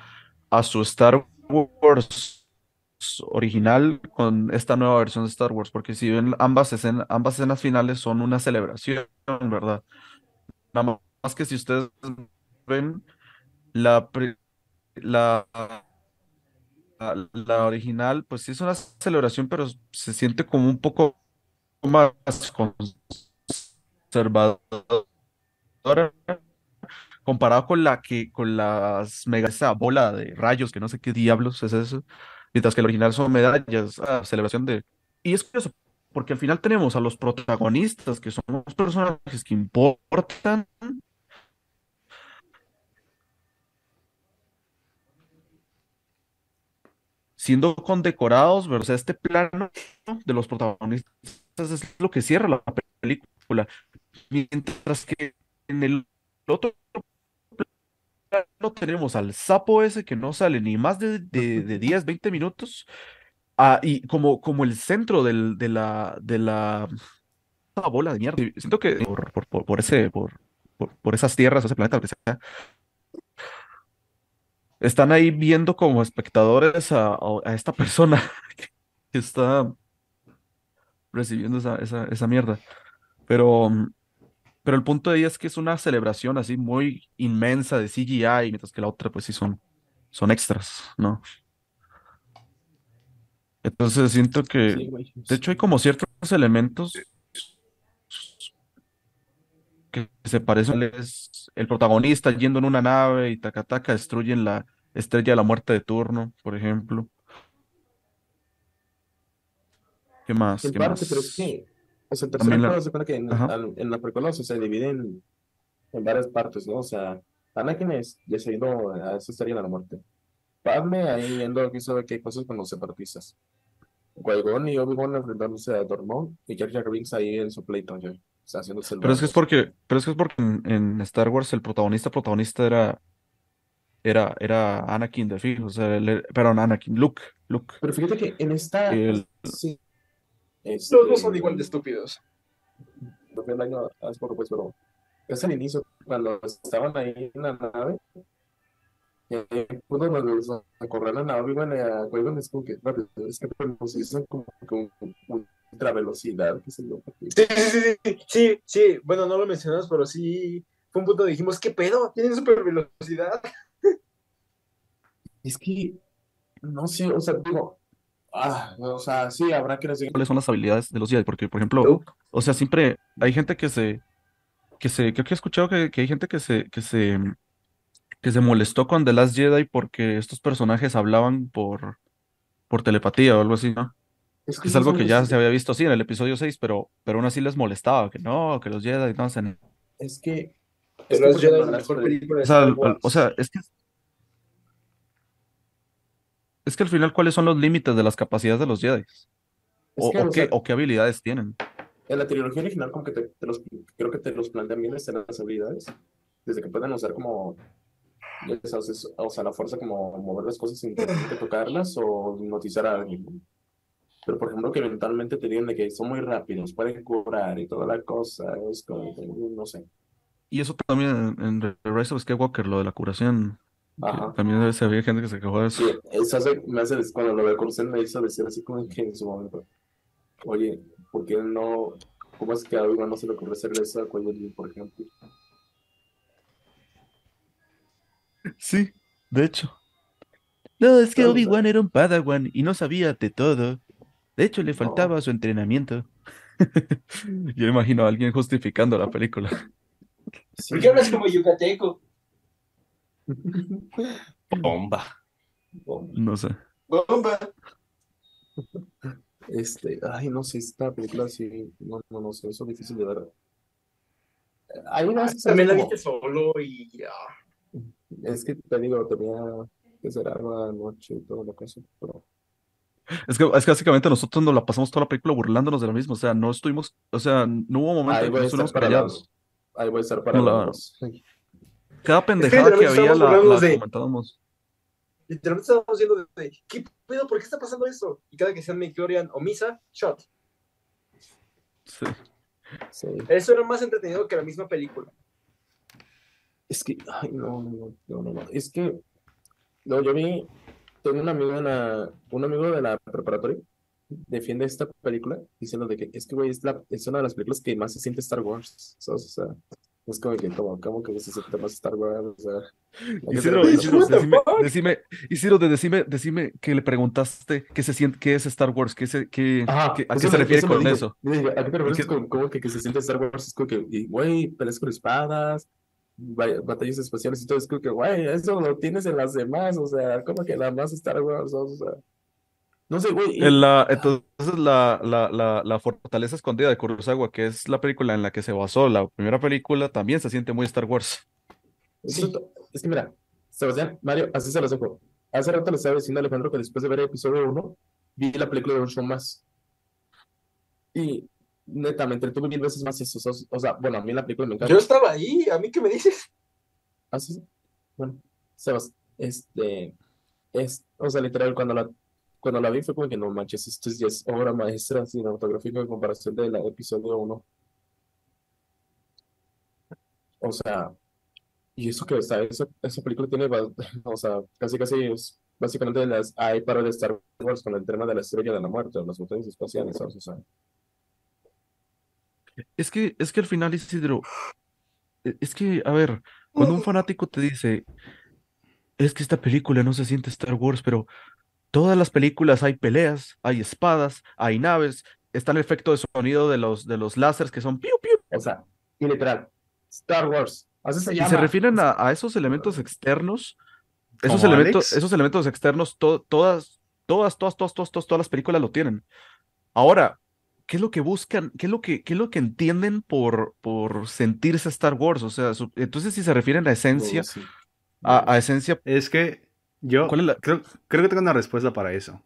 a su Star Wars original con esta nueva versión de Star Wars, porque si ven ambas escenas, ambas escenas finales son una celebración, ¿verdad? Nada más que si ustedes ven la, la, la original, pues sí es una celebración, pero se siente como un poco más conservadora comparado con la que con las mega esa bola de rayos que no sé qué diablos es eso mientras que el original son medallas ah, celebración de y es curioso porque al final tenemos a los protagonistas que son los personajes que importan siendo condecorados, ¿verdad? O sea, este plano de los protagonistas es lo que cierra la película. Mientras que en el otro plano tenemos al sapo ese que no sale ni más de, de, de 10, 20 minutos. ah, y como, como el centro del, de la, de la bola de mierda. Siento que por, por, por, por ese, por, por, por esas tierras, ese planeta, lo que sea, están ahí viendo como espectadores a, a- a esta persona que está recibiendo esa, esa, esa mierda. Pero, mm, pero el punto de ella es que es una celebración así muy inmensa de CGI, mientras que la otra pues sí son, son extras, ¿no? Entonces siento que, Sí, güey. de hecho hay como ciertos elementos que se parecen. Es el protagonista yendo en una nave y taca taca destruyen la estrella de la muerte de turno, por ejemplo. ¿Qué más? ¿Qué parte, más? pero que, sea, el tercer También la- juego se cuenta que en, al- en la sea, se divide en, en varias partes, ¿no? O sea, Anakin es ya se ha ido a esa de la muerte. Padme ahí viendo quién sabe qué cosas con los separatistas. Qui-Gon y Obi-Wan enfrentándose a Dormont y Jar Jar Binks ahí en su pleito, ya, o sea, haciéndose el Pero es que es porque, pero es que es porque en, en Star Wars el protagonista protagonista era era era Anakin de fijo, o sea, él- perdón, Anakin, Luke, Luke. Pero fíjate que en esta, El- sí, Los dos este, son igual de estúpidos. el año hace poco, pues, pero es al inicio, cuando estaban ahí en la nave, uno cuando los acorralan a Obi-Wan a Qui-Gon es como que, rápido, es que pues, hizo como con ultra velocidad, sí, sí, sí, sí, sí. Bueno, no lo mencionamos, pero sí fue un punto donde dijimos, ¿qué pedo? Tienen super velocidad. Es que, no sé, o sea, digo, ah, o sea, sí, habrá que decir, ¿Cuáles son las habilidades de los Jedi? Porque, por ejemplo, o sea, siempre hay gente que se que se creo que he escuchado que, que hay gente que se que se que se molestó con The Last Jedi porque estos personajes hablaban por por telepatía o algo así, ¿no? es Que es esos algo que ya se había visto así en el episodio 6, pero, pero aún así les molestaba, que no, que los Jedi no hacen. Es que, es que, ejemplo, la las mejor pre- película de O sea, o sea, es que es que al final, ¿cuáles son los límites de las capacidades de los Jedi? O, que, o o qué, sea, o qué habilidades tienen. En la trilogía original, como que te, te los, creo que te los plantean bien desde las habilidades, desde que pueden usar como, ya sabes, o sea, la fuerza como mover las cosas sin tocarlas o hipnotizar a alguien. Pero por ejemplo, que eventualmente te digan de que son muy rápidos, pueden curar y toda la cosa, es como, no sé. Y eso también en, en The Rise of Skywalker, lo de la curación. Ajá. también debe había gente que se quejó de eso. Sí, eso hace- me hace, cuando lo veo con usted me hizo decir así como que en su momento, oye, ¿por qué no, cómo es que a Obi-Wan no se le ocurre hacerle eso a Qui-Gon, por ejemplo? Sí, de hecho. No, es que Claro, Obi-Wan era un Padawan y no sabía de todo. De hecho, le faltaba su entrenamiento. Yo imagino a alguien justificando la película. Sí. ¿Por qué hablas como yucateco? Bomba. No sé. Bomba. Este, ay, no sé, esta película sí, no, no, no sé, eso es difícil de ver. Hay una También la viste solo y... ah, es que te digo, tenía que ser algo anoche y todo lo que eso, pero Es que, es que básicamente nosotros nos la pasamos toda la película burlándonos de lo mismo. O sea, no estuvimos, o sea, no hubo momento ahí en que voy a no estar estuvimos para callados. ahí voy a estar para No la- los, Cada pendejada que literalmente había la, la de- comentábamos. Literalmente estábamos viendo de, ¿qué pedo? ¿Por qué está pasando esto? Y cada que sean Midichlorian o Misa, shot. Sí. sí. Eso era más entretenido que la misma película. Es que, ay, no, no, no, no, no, no, es que, no, yo vi, tengo un amigo en la, un amigo de la preparatoria, defiende esta película diciendo de que es que, güey, es, la, es una de las películas que más se siente Star Wars, ¿sabes? O sea, es como que, como, como que se siente más Star Wars, o sea. Isidro, Isidro, decime, decime, Isidro, decime, decime que le preguntaste qué se siente, qué es Star Wars, qué se, qué, Ajá, qué- a qué se me- refiere con eso. ¿A qué te refieres con como que, que se siente Star Wars? Es como que, güey, peleas con espadas, ba- batallas espaciales y todo, es como que, güey, eso lo tienes en las demás, o sea, como que la más Star Wars, o sea, no sé, güey. la- entonces la, la, la, la fortaleza escondida de Kurosawa, que es la película en la que se basó la primera película, también se siente muy Star Wars. es, es que mira, Sebastián, Mario, así se los dejo. Hace rato le estaba diciendo a Alejandro que después de ver el episodio 1, vi la película de un show más. Y neta, me entretuve mil veces más eso. O sea, bueno, a mí la película me encanta. Yo estaba ahí, ¿a mí qué me dices? Ah, sí, sí. Bueno, Sebas, este, es, o sea, literal, cuando la, cuando la vi fue como que no manches, esto es, obra maestra cinematográfica en comparación del episodio 1. O sea, y eso que, sea, esa, esa película tiene, o sea, casi casi es, básicamente las, hay para de Star Wars con el tema de la estrella de la muerte, o las montañas espaciales. O sea, Es que, es que al final, Isidro, e- es que, a ver, cuando un fanático te dice, es que esta película no se siente Star Wars, pero todas las películas hay peleas, hay espadas, hay naves, está el efecto de sonido de los, de los láseres que son piu, piu, o sea, y literal, Star Wars, así se y llama. se refieren a, a esos elementos externos, esos ¿Como elementos, Alex? esos elementos externos, to- todas, todas, todas, todas, todas, todas, todas las películas lo tienen. Ahora, ¿qué es lo que buscan? ¿Qué es lo que, qué es lo que entienden por, por sentirse Star Wars? O sea, su- entonces si se refieren a esencia, Sí. a, a esencia, Es que yo ¿cuál es la? creo, creo que tengo una respuesta para eso.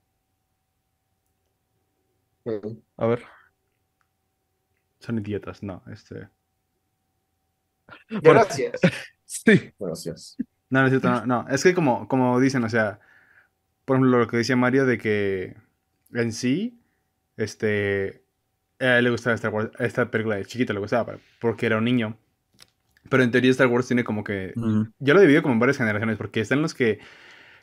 A ver. Son idiotas, no, este... Gracias. sí. Gracias. No, no es cierto, no, no. Es que como, como dicen, o sea, por ejemplo, lo que decía Mario de que en sí, este, a él le gustaba Star Wars, esta película de chiquito le gustaba, porque era un niño. Pero en teoría Star Wars tiene como que, Mm, yo lo divido como en varias generaciones, porque están los que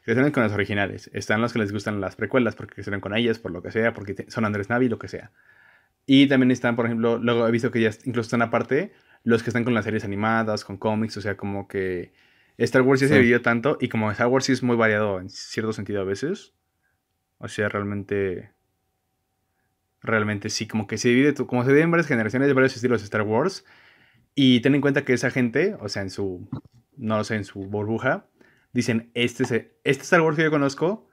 crecieron con las originales, están los que les gustan las precuelas, porque crecieron con ellas, por lo que sea, porque son Andrés Navi, lo que sea. Y también están, por ejemplo, luego he visto que ya incluso están aparte los que están con las series animadas, con cómics, o sea, como que Star Wars ya se Sí. dividió tanto y como Star Wars sí es muy variado en cierto sentido a veces, o sea, realmente, realmente sí, como que se divide, como se divide en varias generaciones, de varios estilos de Star Wars, y ten en cuenta que esa gente, o sea, en su, no lo sé, en su burbuja, dicen, este, es el- este Star Wars que yo conozco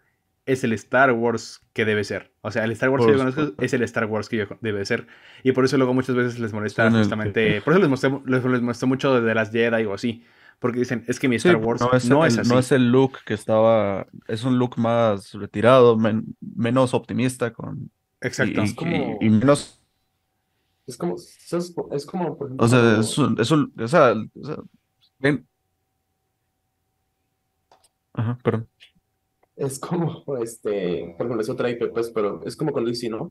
es el Star Wars que debe ser. O sea, el Star Wars Por que yo conozco es el Star Wars que yo debe ser. Y por eso luego muchas veces les molesta Son el- justamente... Por eso les mostré, les, les mostré mucho de las Jedi o así. Porque dicen, es que mi Sí, Star Wars no es, no el, es así. no es el look que estaba, es un look más retirado, men- menos optimista con Exacto. y, Es como- y- y menos, Es como, es, como, por ejemplo, o sea, es un, es un- o sea, o sea, ven- Ajá, perdón. Es como, este, por ejemplo, es otra IP, pues, pero es como con DC, ¿no?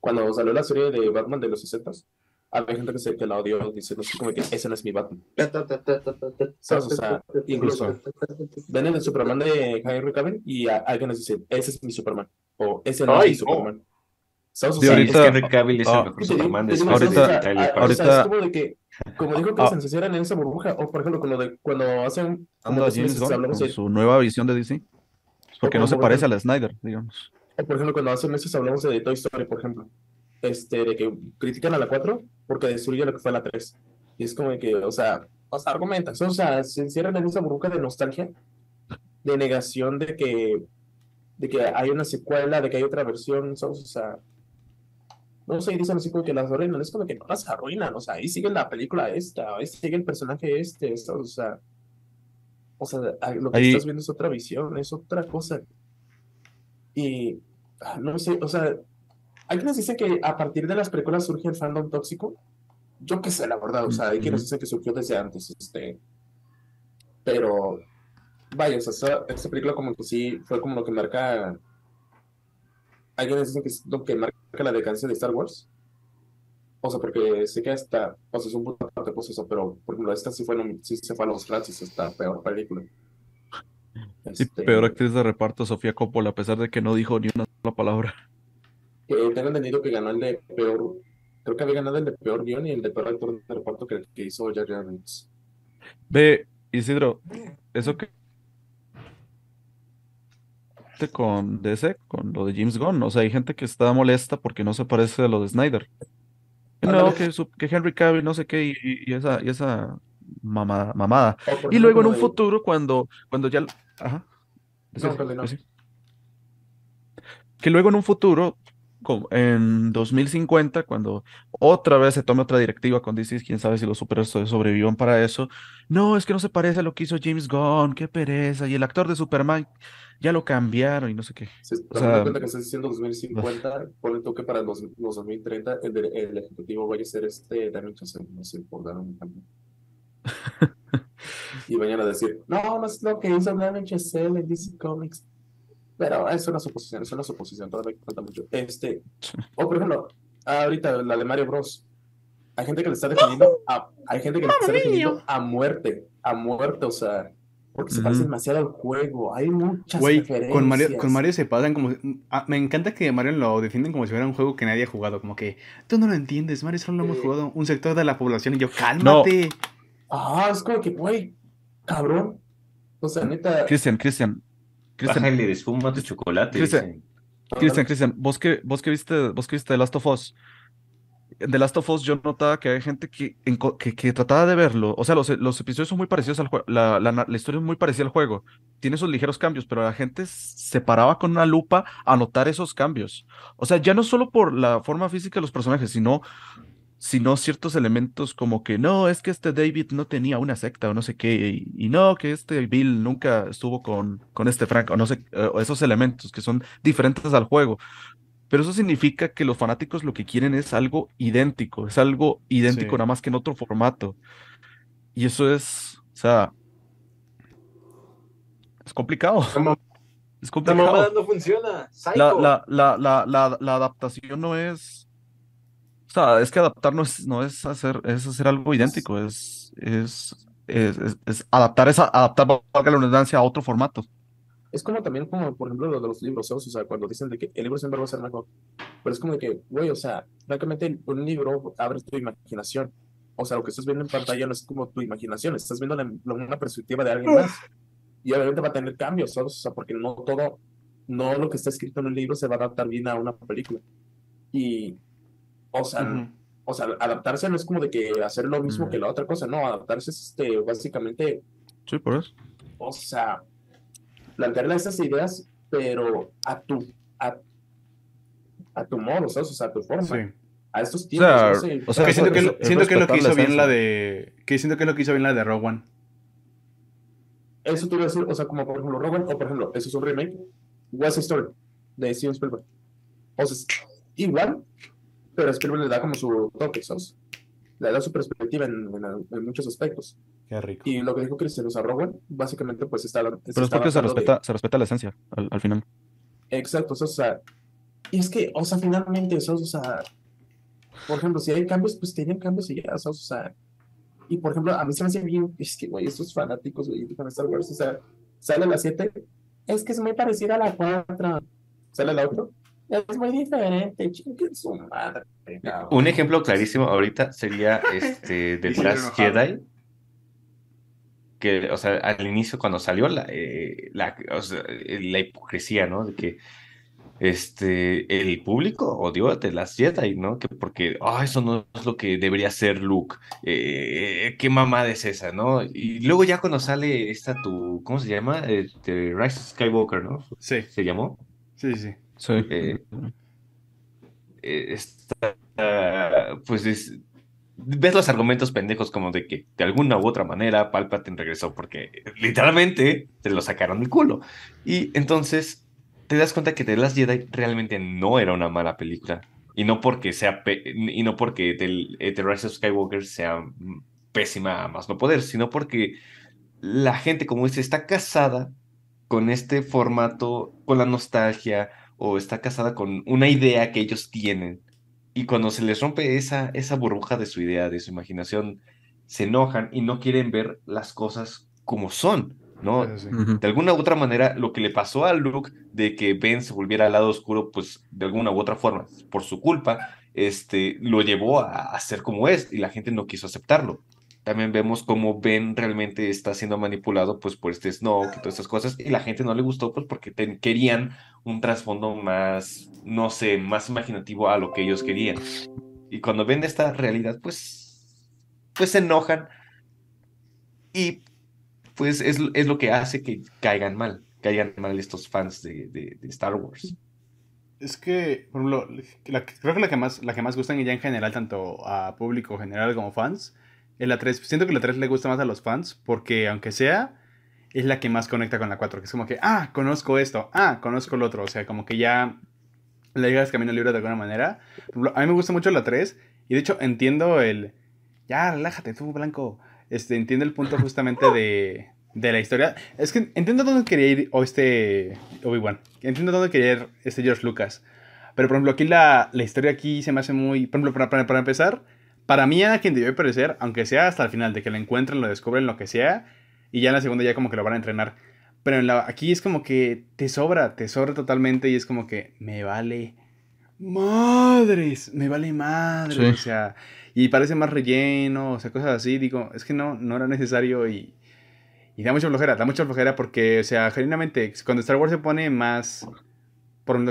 Cuando salió la serie de Batman de los 60 había gente que, se, que la odió diciendo así como que ese no es mi Batman. ¿Sabes? O sea, incluso ven el Superman de Henry Cavill y a- alguien les dice, ese es mi Superman, o ese no es mi. Superman. O Sí, ahorita- es que Henry Cavill es ah, el mejor Sí, te digo- Superman de ahorita- o sea, de a- Italia, a- para- o sea, ahorita- es como de que, como dijo que Ah. se encasieran en esa burbuja, o por ejemplo, con lo de cuando hacen, como James meses Gunn hablamos con de, su nueva visión de DC, porque no se parece a la Snyder, digamos. O, por ejemplo, cuando hace meses hablamos de Toy Story, por ejemplo, este, de que critican a la 4 porque destruye lo que fue la 3. Y es como de que, o sea, o sea, argumentas, o sea, se encierran en esa burbuja de nostalgia, de negación de que, de que hay una secuela, de que hay otra versión, ¿sabes? O sea, no sé, dicen así como que las arruinan, es como que no las arruinan, o sea, ahí sigue la película esta, ahí sigue el personaje este, ¿sabes? O sea, o sea, lo que Ahí- estás viendo es otra visión, es otra cosa. Y ah, no sé, o sea, hay quienes dicen que a partir de las películas surge el fandom tóxico. Yo qué sé, la verdad, o sea, hay quienes dicen que surgió desde antes, este. Pero, vaya, o sea, esta, esta película como que sí fue como lo que marca. Hay quienes dicen que es lo que marca la decadencia de Star Wars. O sea, porque sé que hasta, o sea, es un punto aparte, pues eso, pero por ejemplo, esta sí fue, sí se fue a los Francis, esta peor película. Y Este, peor actriz de reparto, Sofía Coppola, a pesar de que no dijo ni una sola palabra. que tengo entendido que ganó el de peor, creo que había ganado el de peor guion y el de peor actor de reparto que, que hizo Jar Binks. Ve, Isidro, eso que con DC, con lo de James Gunn, o sea, hay gente que está molesta porque no se parece a lo de Snyder. Que No, que, su- que Henry Cavill, no sé qué, y, esa, y esa mamada, mamada. Y luego en un futuro, cuando, cuando ya... Ajá. No. Que luego en un futuro, como en 2050, cuando otra vez se tome otra directiva con DC, quién sabe si los superhéroes sobrevivan para eso. No, es que no se parece a lo que hizo James Gunn, qué pereza. Y el actor de Superman ya lo cambiaron y no sé qué. Si O tomando en sea, cuenta que estás diciendo 2050, ponle tú que para los, los 2030 el, de- el ejecutivo vaya a ser este Damien Chazelle, no sé, por dar un ejemplo. Y vayan a decir, no, no es lo que hizo Damien Chazelle en DC Comics. Pero es una suposición, es una suposición, todavía falta mucho. Este, o por ejemplo, ahorita la de Mario Bros. Hay gente que le está defendiendo a, hay gente que le está defendiendo a muerte, a muerte, o sea, porque se parece demasiado al juego. Hay muchas Güey, con Mario, referencias. con Mario se pasan como... ah, me encanta que Mario lo defienden como si fuera un juego que nadie ha jugado. Como que, tú no lo entiendes, Mario solo lo hemos jugado un sector de la población. Y yo, cálmate. Ah, es como que, güey, cabrón. O sea, neta. Cristian, Cristian, Cristian, Bájale de espuma a tu chocolate. Cristian. Cristian, vos que, vos que viste, vos que viste The Last of Us, The Last of Us yo notaba que hay gente que, que, que trataba de verlo. O sea, los, los episodios son muy parecidos al juego. La, la, historia es muy parecida al juego. Tiene esos ligeros cambios, pero la gente se paraba con una lupa a notar esos cambios. O sea, ya no solo por la forma física de los personajes, sino, sino ciertos elementos como que no, es que este David no tenía una secta o no sé qué, y, no, que este Bill nunca estuvo con, con este Frank, o no sé, eh, esos elementos que son diferentes al juego. Pero eso significa que los fanáticos lo que quieren es algo idéntico, es algo idéntico Sí. nada más que en otro formato. Y eso es, o sea, es complicado, La es la complicado. mamada no funciona. La, la, la, la, la, la adaptación no es, o sea, es que adaptar no es, no es hacer, es hacer algo idéntico, es, es, es, es- es adaptar esa, adaptar, valga la redundancia, a otro formato. Es como también como, por ejemplo, lo de los libros, ¿sabes? O sea, cuando dicen de que el libro siempre va a ser mejor. Pero es como de que, güey, o sea, francamente un libro abre tu imaginación. O sea, lo que estás viendo en pantalla no es como tu imaginación, estás viendo la- la- una perspectiva de alguien más. Y obviamente va a tener cambios, ¿sabes? O sea, porque no todo, no lo que está escrito en un libro se va a adaptar bien a una película. Y, o sea, o sea, adaptarse no es como de que hacer lo mismo que la otra cosa, no, adaptarse es este, básicamente Sí, por eso. o sea, plantearle esas ideas, pero a tu, a, a tu modo, ¿sabes? O sea, a tu forma, Sí. a estos O tiempos, sea, no sé, o sea, que siento que, es- siento que lo que hizo bien la de. Que siento que es lo que hizo bien la de One. eso te iba a decir, o sea, como por ejemplo Rowan, o por ejemplo, eso es un remake, West Story, de Steven Spielberg. O sea, es igual, pero Spielberg le da como su toque, ¿sabes? Le da su perspectiva en, en- en muchos aspectos. Qué rico. Y lo que dijo Cristian, o sea, Rowan, básicamente, pues está. Pero es porque se respeta, se respeta la esencia al, al final. Exacto, o sea, o sea, y es que, o sea, finalmente, o sea, o sea, por ejemplo, si hay cambios, pues tienen cambios y ya, o sea, o sea, y por ejemplo, a mí se me hace bien, es que, güey, estos fanáticos, güey, con Star Wars, o sea, sale la 7, es que es muy parecida a la 4, sale la 8, es muy diferente, chingue su madre, cabrón. Un ejemplo clarísimo ahorita sería este de Last. Jedi. Que, o sea, al inicio cuando salió la, eh, la, o sea, eh, la hipocresía, ¿no? De que este, el público odió a The Last Jedi, ¿no? Que porque, ah, eso no es lo que debería ser Luke. Eh, ¿qué mamada es esa, no? Y luego ya cuando sale esta tu, ¿cómo se llama? Eh, The Rise of Skywalker, ¿no? Sí, Se llamó. sí, sí. Sí. Eh, eh, está, pues es, ves los argumentos pendejos como de que de alguna u otra manera Palpatine regresó porque literalmente te lo sacaron del culo. Y entonces te das cuenta que The Last Jedi realmente no era una mala película. Y no porque sea y no porque The, eh, The Rise of Skywalker sea pésima a más no poder, sino porque la gente como dice está casada con este formato, con la nostalgia, o está casada con una idea que ellos tienen. Y cuando se les rompe esa, esa burbuja de su idea, de su imaginación, se enojan y no quieren ver las cosas como son, ¿no? Sí. De alguna u otra manera, lo que le pasó a Luke de que Ben se volviera al lado oscuro, pues de alguna u otra forma, por su culpa, este, lo llevó a, a ser como es y la gente no quiso aceptarlo. También vemos cómo Ben realmente está siendo manipulado pues por este Snoke y todas estas cosas y la gente no le gustó pues porque querían un trasfondo más, no sé, más imaginativo a lo que ellos querían. Y cuando ven esta realidad pues, pues se enojan y pues es, es lo que hace que caigan mal, caigan mal estos fans de, de- de Star Wars. Es que, por ejemplo, la- creo que la que más, la que más gustan ya en general, tanto a público general como fans, es la 3. Siento que la 3 le gusta más a los fans porque, aunque sea, es la que más conecta con la 4. Que es como que, ah, conozco esto, ah, conozco el otro. O sea, como que ya le llegas camino al libro de alguna manera. A mí me gusta mucho la 3 y de hecho entiendo el, ya, relájate tú, Blanco. Este, entiendo el punto justamente de, de la historia. Es que entiendo dónde quería ir o este Obi-Wan. Entiendo dónde quería ir este George Lucas. Pero por ejemplo, aquí la, la historia aquí se me hace muy... Por ejemplo, para, para, para empezar, para mí a quien debió aparecer, aunque sea hasta el final, de que lo encuentren, lo descubren, lo que sea, y ya en la segunda ya como que lo van a entrenar. Pero en la, aquí es como que te sobra, te sobra totalmente y es como que me vale madres, me vale madres, Sí. o sea, y parece más relleno, o sea, cosas así, digo, es que no, no era necesario y, y da mucha flojera, da mucha flojera porque, o sea, genuinamente, cuando Star Wars se pone más, por un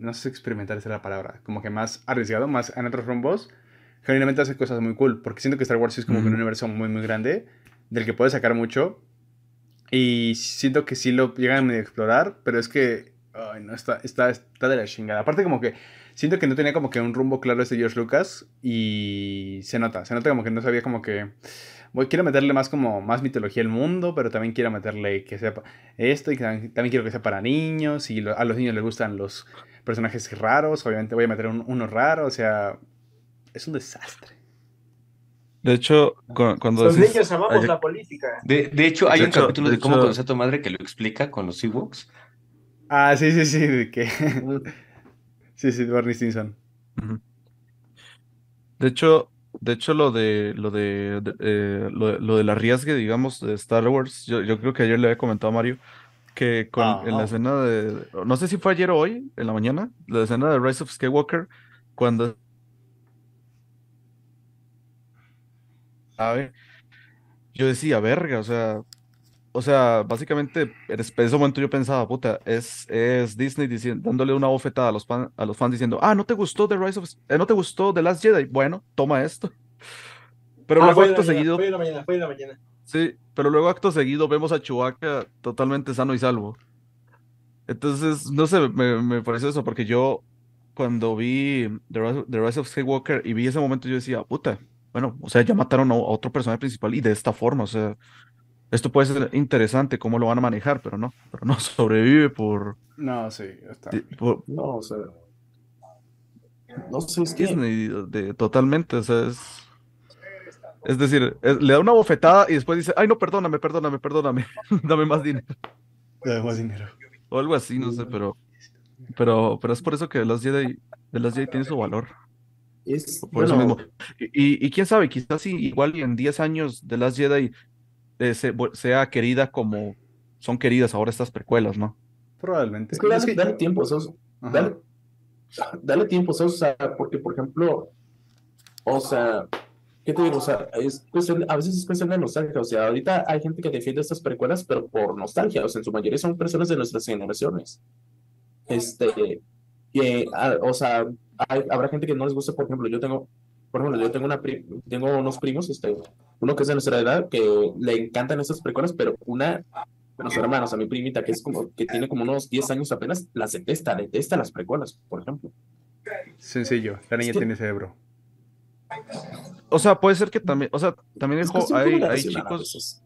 no sé si experimentar esa es la palabra, como que más arriesgado, más en otros rumbos, genuinamente hace cosas muy cool, porque siento que Star Wars es como que un Ujú. universo muy, muy grande, del que puedes sacar mucho, y siento que sí lo llegan a medio explorar, pero es que, ay, no, está, está, está de la chingada. Aparte como que siento que no tenía como que un rumbo claro este George Lucas, y se nota, se nota como que no sabía como que... Voy, quiero meterle más como más mitología al mundo, pero también quiero meterle que sea esto y que también, también quiero que sea para niños y lo- a los niños les gustan los personajes raros, obviamente voy a meter un- uno raro, o sea, es un desastre. De hecho, cu- cuando Los decís- niños amamos hay- la política. De, de hecho, hay De un hecho- capítulo de de cómo hecho- conocer a tu madre que lo explica con los Ewoks. Ah, sí, sí, sí, de que... sí, sí, Barney Stinson. De hecho, de hecho lo de lo de, de- eh, lo, de- lo del arriesgue, digamos, de Star Wars, yo, yo creo que ayer le había comentado a Mario que con en la Ah. escena de no sé si fue ayer o hoy, en la mañana, la escena de Rise of Skywalker, cuando ¿sabe? Yo decía, verga, o sea, o sea, básicamente en es- en ese momento yo pensaba, puta, es, es Disney diciendo, dándole una bofetada a los, fan- a los fans diciendo, ah, ¿no te gustó The Rise of, eh, no te gustó The Last Jedi? Bueno, toma esto. Pero Ah, luego acto mañana, seguido, Fue mañana, fue mañana. sí, pero luego acto seguido vemos a Chewbacca totalmente sano y salvo. Entonces, no sé, me, me pareció eso, porque yo cuando vi The Rise, The Rise of Skywalker y vi ese momento, yo decía, puta, bueno, o sea, ya mataron a, a otro personaje principal y de esta forma, o sea, esto puede ser interesante cómo lo van a manejar, pero no, pero no sobrevive por, No, sí, está. por No, o sea. No sé. Disney de, totalmente, o sea, es, es decir, es- le da una bofetada y después dice, ay, no, perdóname, perdóname, perdóname, dame más dinero. Da más dinero. O algo así, no sé, pero, pero, pero es por eso que Last Jedi, The Last Jedi tiene su valor. Es, Por eso bueno, mismo. Y, quién sabe, quizás sí, igual y en 10 años The Last Jedi eh, se- sea querida como son queridas ahora estas precuelas, ¿no? Probablemente. Es que dale, Es que- dale tiempo, Sos. Dale, dale tiempo, Sos. O sea, porque, por ejemplo, o sea, ¿qué te digo? O sea, es cuestión- a veces es cuestión de nostalgia. O sea, ahorita hay gente que defiende estas precuelas, pero por nostalgia. O sea, en su mayoría son personas de nuestras generaciones. Este, que, ah, o sea, hay- habrá gente que no les gusta, por ejemplo, yo tengo, por ejemplo, yo tengo una pri- tengo unos primos, este, uno que es de nuestra edad, que le encantan estas precuelas, pero una de los hermanos, a mi primita, que es como, que tiene como unos 10 años apenas, las detesta, detesta las precuelas, por ejemplo. Sencillo, la niña Es que- tiene cerebro. O sea, puede ser que también, o sea, también Es hay, hay chicos.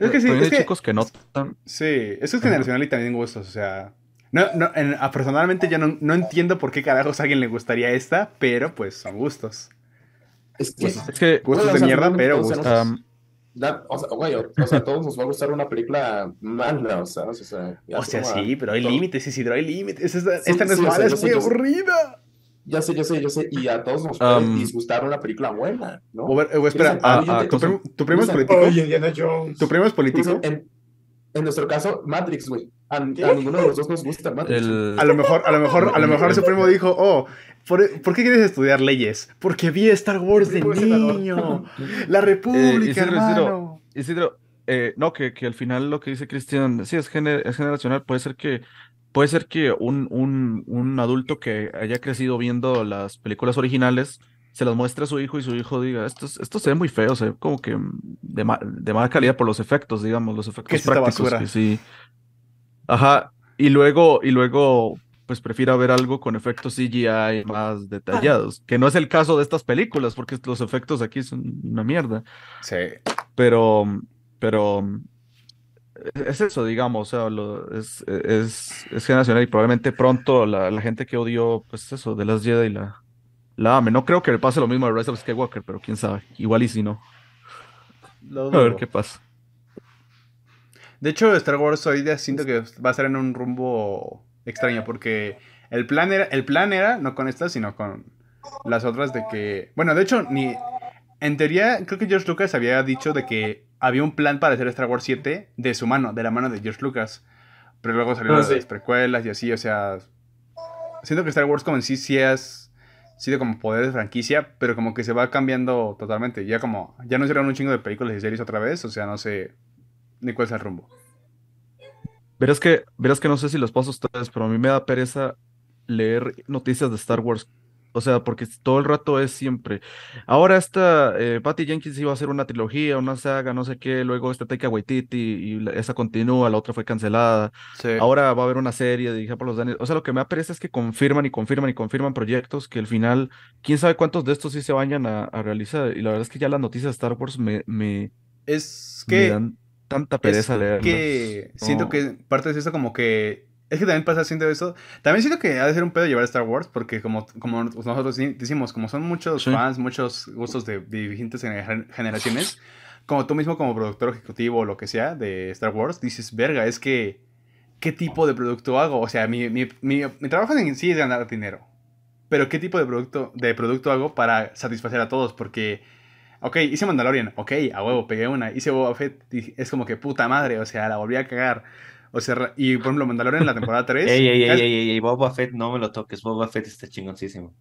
Es que sí, es hay que, chicos que no tan, sí, eso es generacional y también gustos, o sea... No, no, en- personalmente yo no, no entiendo por qué carajos a alguien le gustaría esta, pero pues son gustos. Es que, es que, Gustos Bueno, o de sea, mierda, pero gustos. da- o sea, güey, o, o sea, a todos nos va a gustar una película mala, o sea, o sea, ya O sea, a- sí, pero hay todo- límites, Isidro, hay límites. Esta, Sí, esta no es sí, o sea, mala, es sé, muy aburrida. Ya sé, yo sé, yo sé, y a todos nos puede Am, disgustar una película buena, ¿no? O, ver- o espera, ah, a- ah, ¿tu, primo, tu primo es político? Oye, Indiana Jones. ¿Tu primo es político? En, en nuestro caso, Matrix, güey. A, a ninguno de los dos nos gusta Matrix. el, A lo mejor, a lo mejor, a lo mejor su primo dijo, oh, ¿por, por qué quieres estudiar leyes? Porque vi Star Wars de niño. La República, Isidro, hermano. Isidro, eh, no, que, que al final lo que dice Cristian, sí, es, gener- es generacional, puede ser que, puede ser que un, un, un adulto que haya crecido viendo las películas originales se las muestre a su hijo y su hijo diga, esto, es- esto se ve muy feo, se ve como que de, ma- de mala calidad por los efectos, digamos, los efectos ¿Qué es esta prácticos, basura? que sí. Ajá, y luego, y luego, pues prefiera ver algo con efectos CGI más detallados, que no es el caso de estas películas, porque los efectos aquí son una mierda. Sí. Pero, pero es eso, digamos, o sea, lo- es, es, es generacional y probablemente pronto la, la gente que odió, pues eso, de las Jedi la, la ame. No creo que le pase lo mismo a Rise of Skywalker, pero quién sabe. Igual y si no. Lo A ver qué pasa. De hecho, Star Wars hoy día siento que va a estar en un rumbo extraño porque el plan era, el plan era no con estas, sino con las otras de que, bueno, de hecho ni en teoría creo que George Lucas había dicho de que había un plan para hacer Star Wars 7 de su mano, de la mano de George Lucas, pero luego salieron Ah, sí. las precuelas y así, o sea, siento que Star Wars como en sí sí has sido como poder de franquicia, pero como que se va cambiando totalmente, ya como ya no hicieron un chingo de películas y series otra vez, o sea, no sé ni cuál es el rumbo. Verás que, verás que no sé si los paso a ustedes, pero a mí me da pereza leer noticias de Star Wars O sea, porque todo el rato es siempre. Ahora esta eh, Patty Jenkins iba a hacer una trilogía, una saga, no sé qué. Luego esta Taika Waititi y la- esa continúa, la otra fue cancelada. Sí. Ahora va a haber una serie dirigida por los Daniels. O sea, lo que me da pereza es que confirman y confirman y confirman proyectos que al final, quién sabe cuántos de estos sí se vayan a, a realizar. Y la verdad es que ya las noticias de Star Wars me, me, Es me que. dan tanta es pereza leerlas. que siento No. que parte de eso como que... Es que también pasa haciendo eso. También siento que ha de ser un pedo llevar Star Wars porque como, como nosotros decimos, como son muchos Sí. fans, muchos gustos de, de gener- generaciones, como tú mismo como productor ejecutivo o lo que sea de Star Wars, dices, verga, es que... ¿Qué tipo de producto hago? O sea, mi, mi, mi, mi trabajo en sí es ganar dinero. Pero ¿qué tipo de producto, de producto hago para satisfacer a todos? Porque... Ok, hice Mandalorian, ok, a huevo, pegué una. Hice Boba Fett, y es como que puta madre, o sea, la volví a cagar. O sea, y por ejemplo, Mandalorian en la temporada 3. Ey, ey, ey, casi- ey, ey, ey, Boba Fett, no me lo toques. Boba Fett está chingoncísimo.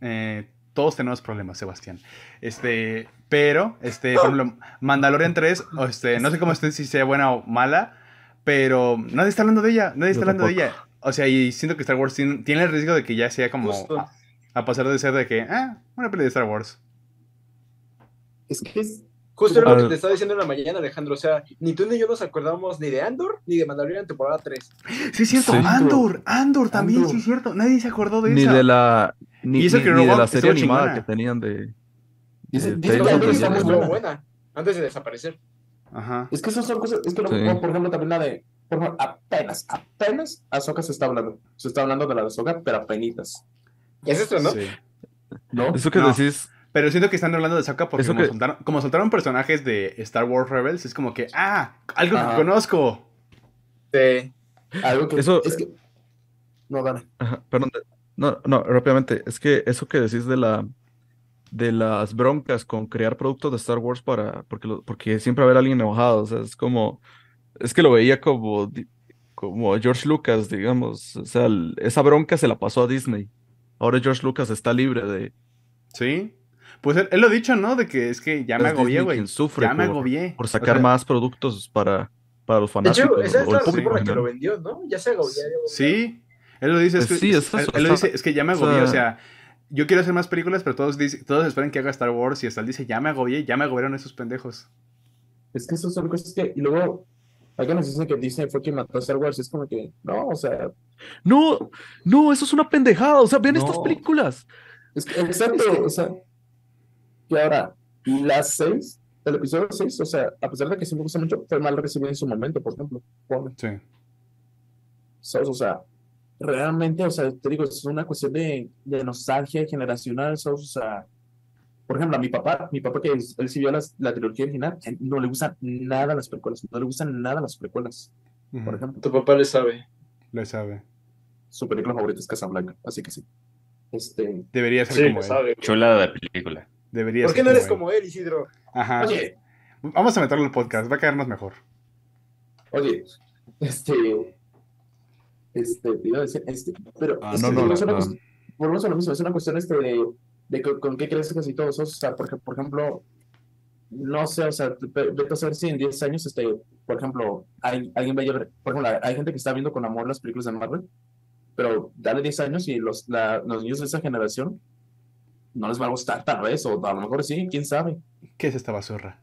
eh, todos tenemos problemas, Sebastián. Este, pero, este, por ejemplo, Mandalorian 3, o este, no sé cómo esté, si sea buena o mala, pero nadie está hablando de ella, nadie está hablando de ella. O sea, y siento que Star Wars tiene, tiene el riesgo de que ya sea como a, a pasar de ser de que, ah, una peli de Star Wars. Es que es. Justo era lo que te estaba diciendo en la mañana, Alejandro. O sea, ni tú ni yo nos acordábamos ni de Andor ni de Mandalorian temporada 3. Sí, es cierto, Sí. Andor, Andor también, Andor. sí, es cierto. Nadie se acordó de Ni esa. de la, ni, Y eso ni- que ni de la serie animada que tenían de, Dice, que Andor está muy buena. buena antes de desaparecer. Ajá. Es que esas son cosas. Es que, lo- Sí. por ejemplo, también la de. Por ejemplo, apenas, apenas Ahsoka se está hablando. Se está hablando de la de Ahsoka, pero apenitas. ¿Ya se estrenó? Sí. ¿No? Eso que No. decís, Pero siento que están hablando de Ahsoka porque como, que- soltaron, como soltaron personajes de Star Wars Rebels, es como que, ah, algo que Ajá. conozco. Sí. Algo que. Eso- Es que. No. Ajá, perdón, no, no, rápidamente, es que eso que decís de la de las broncas con crear productos de Star Wars para, porque, lo- porque siempre va a haber alguien enojado, o sea, es como, es que lo veía como, como George Lucas, digamos, o sea, el- esa bronca se la pasó a Disney. Ahora George Lucas está libre de, Sí. Pues él, él lo ha dicho, ¿no? De que es que ya me agobié, güey. quien sufre Ya me por, agobié. por O sacar sea, más productos para, para los De fanáticos hecho, esa es la razón por la que lo vendió, ¿no? Ya se agotó. Sí. Él lo dice, es que, Pues sí, es él, eso, él lo dice, es que ya me agobié, o sea- sea, yo quiero hacer más películas, pero todos, dice- todos esperan que haga Star Wars y hasta él dice, ya me agobié, ya me agobiaron esos pendejos. Es que esas son cosas que. Y luego. Alguien nos dice que Disney fue quien mató a Star Wars. Es como que. No, o sea. No, no, eso es una pendejada, o sea, vean estas películas. Es que, exacto, o sea, que ahora, las seis, el episodio 6, o sea, a pesar de que sí me gusta mucho, fue mal recibido en su momento, por ejemplo. Sí. ¿Sabes? O sea, realmente, o sea, te digo, es una cuestión de, de nostalgia generacional, ¿sabes? O sea, por ejemplo, a mi papá, mi papá que es- él sí vio las- la trilogía original, él no le gustan nada las precuelas, no le gustan nada las precuelas, por ejemplo. Tu papá le sabe. Lo sabe. Su película favorita es Casablanca, así que sí. Este, Debería ser Sí, como le él. sabe. Chulada de película. Debería ¿Por qué no eres él. como él, Isidro? Ajá. oye, Vamos a meterlo al podcast, va a quedarnos mejor. Oye, este, este, te iba a decir, este, pero Ah, es no, no, no. volvemos a lo mismo, es una cuestión este de, de co- con, qué creces y todo eso, o sea, porque, por ejemplo, no sé, o sea, ve- vete a saber si en 10 años, este, por ejemplo, hay, alguien va a llevar, por ejemplo, hay gente que está viendo con amor las películas de Marvel, pero dale 10 años y los, la- los niños de esa generación no les va a gustar tal vez, o a lo mejor sí, quién sabe. ¿Qué es esta basurra?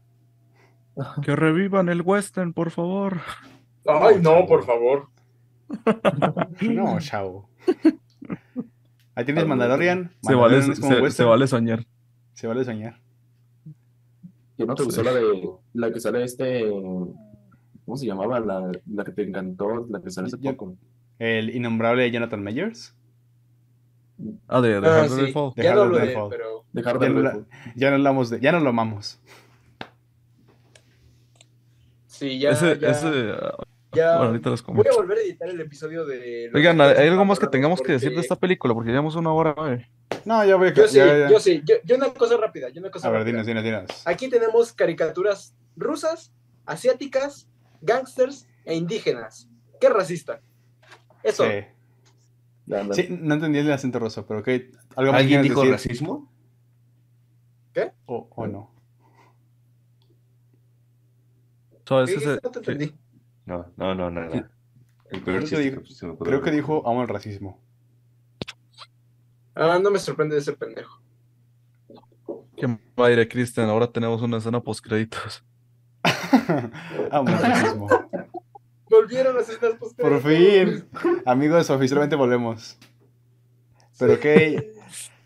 Que revivan el western, por favor. Ay, no, por favor. No, chao. Ahí tienes Mandalorian. Se vale, Mandalorian se, se vale soñar. Se vale soñar. ¿Que no te gustó la de la que sale este, ¿cómo se llamaba? La, la que te encantó, la que sale hace Yo- poco. El innombrable Jonathan Mayers. Ah, de, de Ah, sí. Fall. De Ya no Harder hablo de él, Fall. pero... Ya de no, la- ya no hablamos de, ya no lo amamos. Sí, ya, ese, ya, ese, ya- bueno, ahorita Voy a volver a editar el episodio de... Oigan, ¿hay algo más que Porque- tengamos que decir de esta película? Porque llevamos una hora. No, ya voy a Yo sí, ya- ya. yo sí. Yo, yo una cosa rápida, yo una cosa A ver, rápida. dinos, dinos, dinos. Aquí tenemos caricaturas rusas, asiáticas, gangsters e indígenas. ¿Qué racista? Eso. Sí. Sí, no entendí el acento ruso, pero ok. ¿Algo más ¿Alguien dijo decir? racismo? O, o no. ¿Qué? No te entendí. No, no, no, no. no. El peor Creo que dijo- que se me. Creo que dijo amo el racismo. Ah, no me sorprende de ese pendejo. Qué madre, Cristian. Ahora tenemos una escena post créditos. Amo el racismo. Volvieron las escenas post Por fin. Amigos, oficialmente volvemos. Pero qué.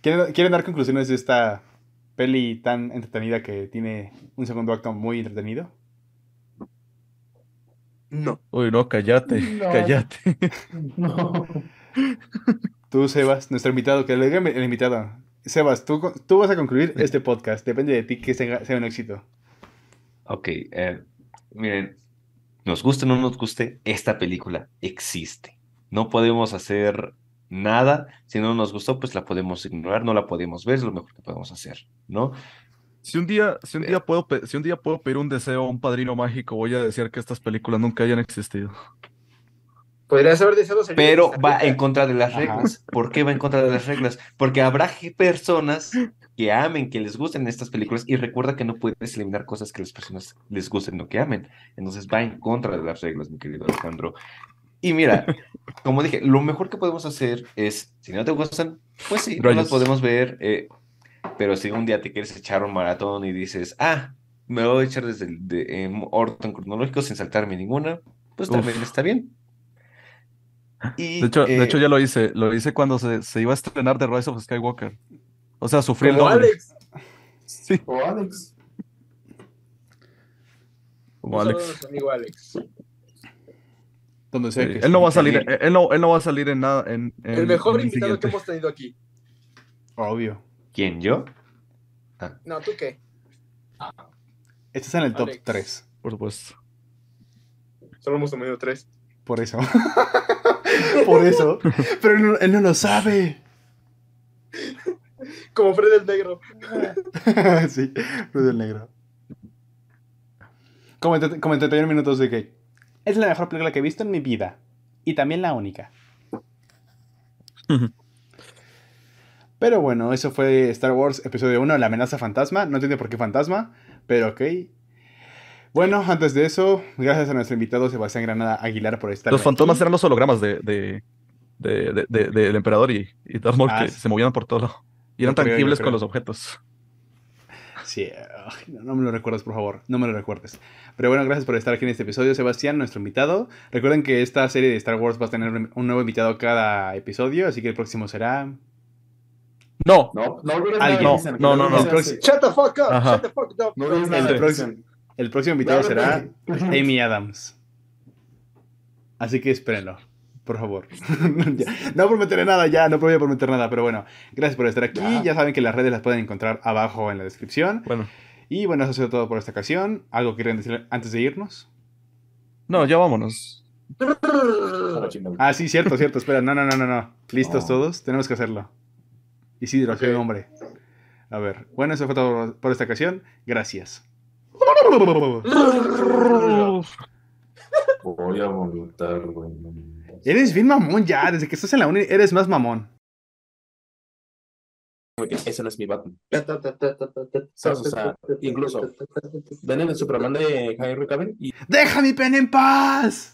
¿Quieren, ¿Quieren dar conclusiones de esta peli tan entretenida que tiene un segundo acto muy entretenido? No. Uy, no, cállate, No. cállate. No. Tú, Sebas, nuestro invitado, que le diga el invitado. Sebas, tú, tú vas a concluir este podcast. Depende de ti que sea, sea un éxito. Ok, eh, miren, nos guste o no nos guste, esta película existe. No podemos hacer nada. Si no nos gustó, pues la podemos ignorar, no la podemos ver, es lo mejor que podemos hacer, ¿no? Si un día, si un día puedo, si un día puedo pedir un deseo a un padrino mágico, voy a decir que estas películas nunca hayan existido. Podrías haber deseado Pero va en contra de las Ajá. reglas. ¿Por qué va en contra de las reglas? Porque habrá personas que amen, que les gusten estas películas y recuerda que no puedes eliminar cosas que las personas les gusten o que amen. Entonces va en contra de las reglas, mi querido Alejandro. Y mira, como dije, lo mejor que podemos hacer es, si no te gustan, pues sí, no las podemos ver. eh, pero si un día te quieres echar un maratón y dices, ah, me voy a echar desde el de, en orden cronológico sin saltarme ninguna, pues Uf. también está bien. Y, De hecho, de eh, hecho ya lo hice, lo hice cuando se, se iba a estrenar The Rise of Skywalker. O sea, sufrí el Como doble. Alex. Sí, O Alex. como Alex. amigo Alex. Donde sea Sí, que él no va a salir, él no, él no va a salir en nada en, El mejor en el invitado que hemos tenido aquí. Obvio. ¿Quién, yo? No, ¿tú qué? Estás en el top Alex. 3. Por supuesto. Solo hemos tenido tres. Por eso. Por eso. Pero él no, él no lo sabe. Como Fred el Negro. sí, Rudy el Negro. Como, en- como en 31 minutos de que es la mejor película que he visto en mi vida. Y también la única. Pero bueno, eso fue Star Wars Episodio 1, La amenaza fantasma. No entiendo por qué fantasma, pero ok. Bueno, antes de eso, gracias a nuestro invitado Sebastián Granada Aguilar por estar Los aquí. fantasmas eran los hologramas de, de, de- de- de- del emperador y, y Darth Maul Ah, que sí. se movían por todo lado. Y eran creo, yo tangibles con los objetos. Sí, no, no me lo recuerdes, por favor. No me lo recuerdes. Pero bueno, gracias por estar aquí en este episodio, Sebastián, nuestro invitado. Recuerden que esta serie de Star Wars va a tener un nuevo invitado cada episodio, así que el próximo será. No, No, no Alguien. No, no, no, no. El próximo-. Shut the fuck up. Ajá. Shut the fuck up. No No, El próximo-. El próximo invitado será. Amy Adams. Así que espérenlo, por favor. No prometeré nada ya, no voy a prometer nada, pero bueno, gracias por estar aquí. Ya. Ya saben que las redes las pueden encontrar abajo en la descripción. bueno. Y bueno, eso ha sido todo por esta ocasión. ¿Algo quieren decir antes de irnos? No, ya vámonos. Ah, sí, cierto, cierto. Espera, no, no, no, no, no. ¿Listos todos? Tenemos que hacerlo. Isidro, soy un Ok. hombre. A ver, bueno, eso fue todo por esta ocasión. Gracias. Voy a vomitar, güey. Eres bien mamón ya, desde que estás en la uni eres más mamón. Porque ese no es mi Batman. ¿Sabes? O sea, incluso ven en el Superman de Henry Cavill y ¡Deja mi pene en paz!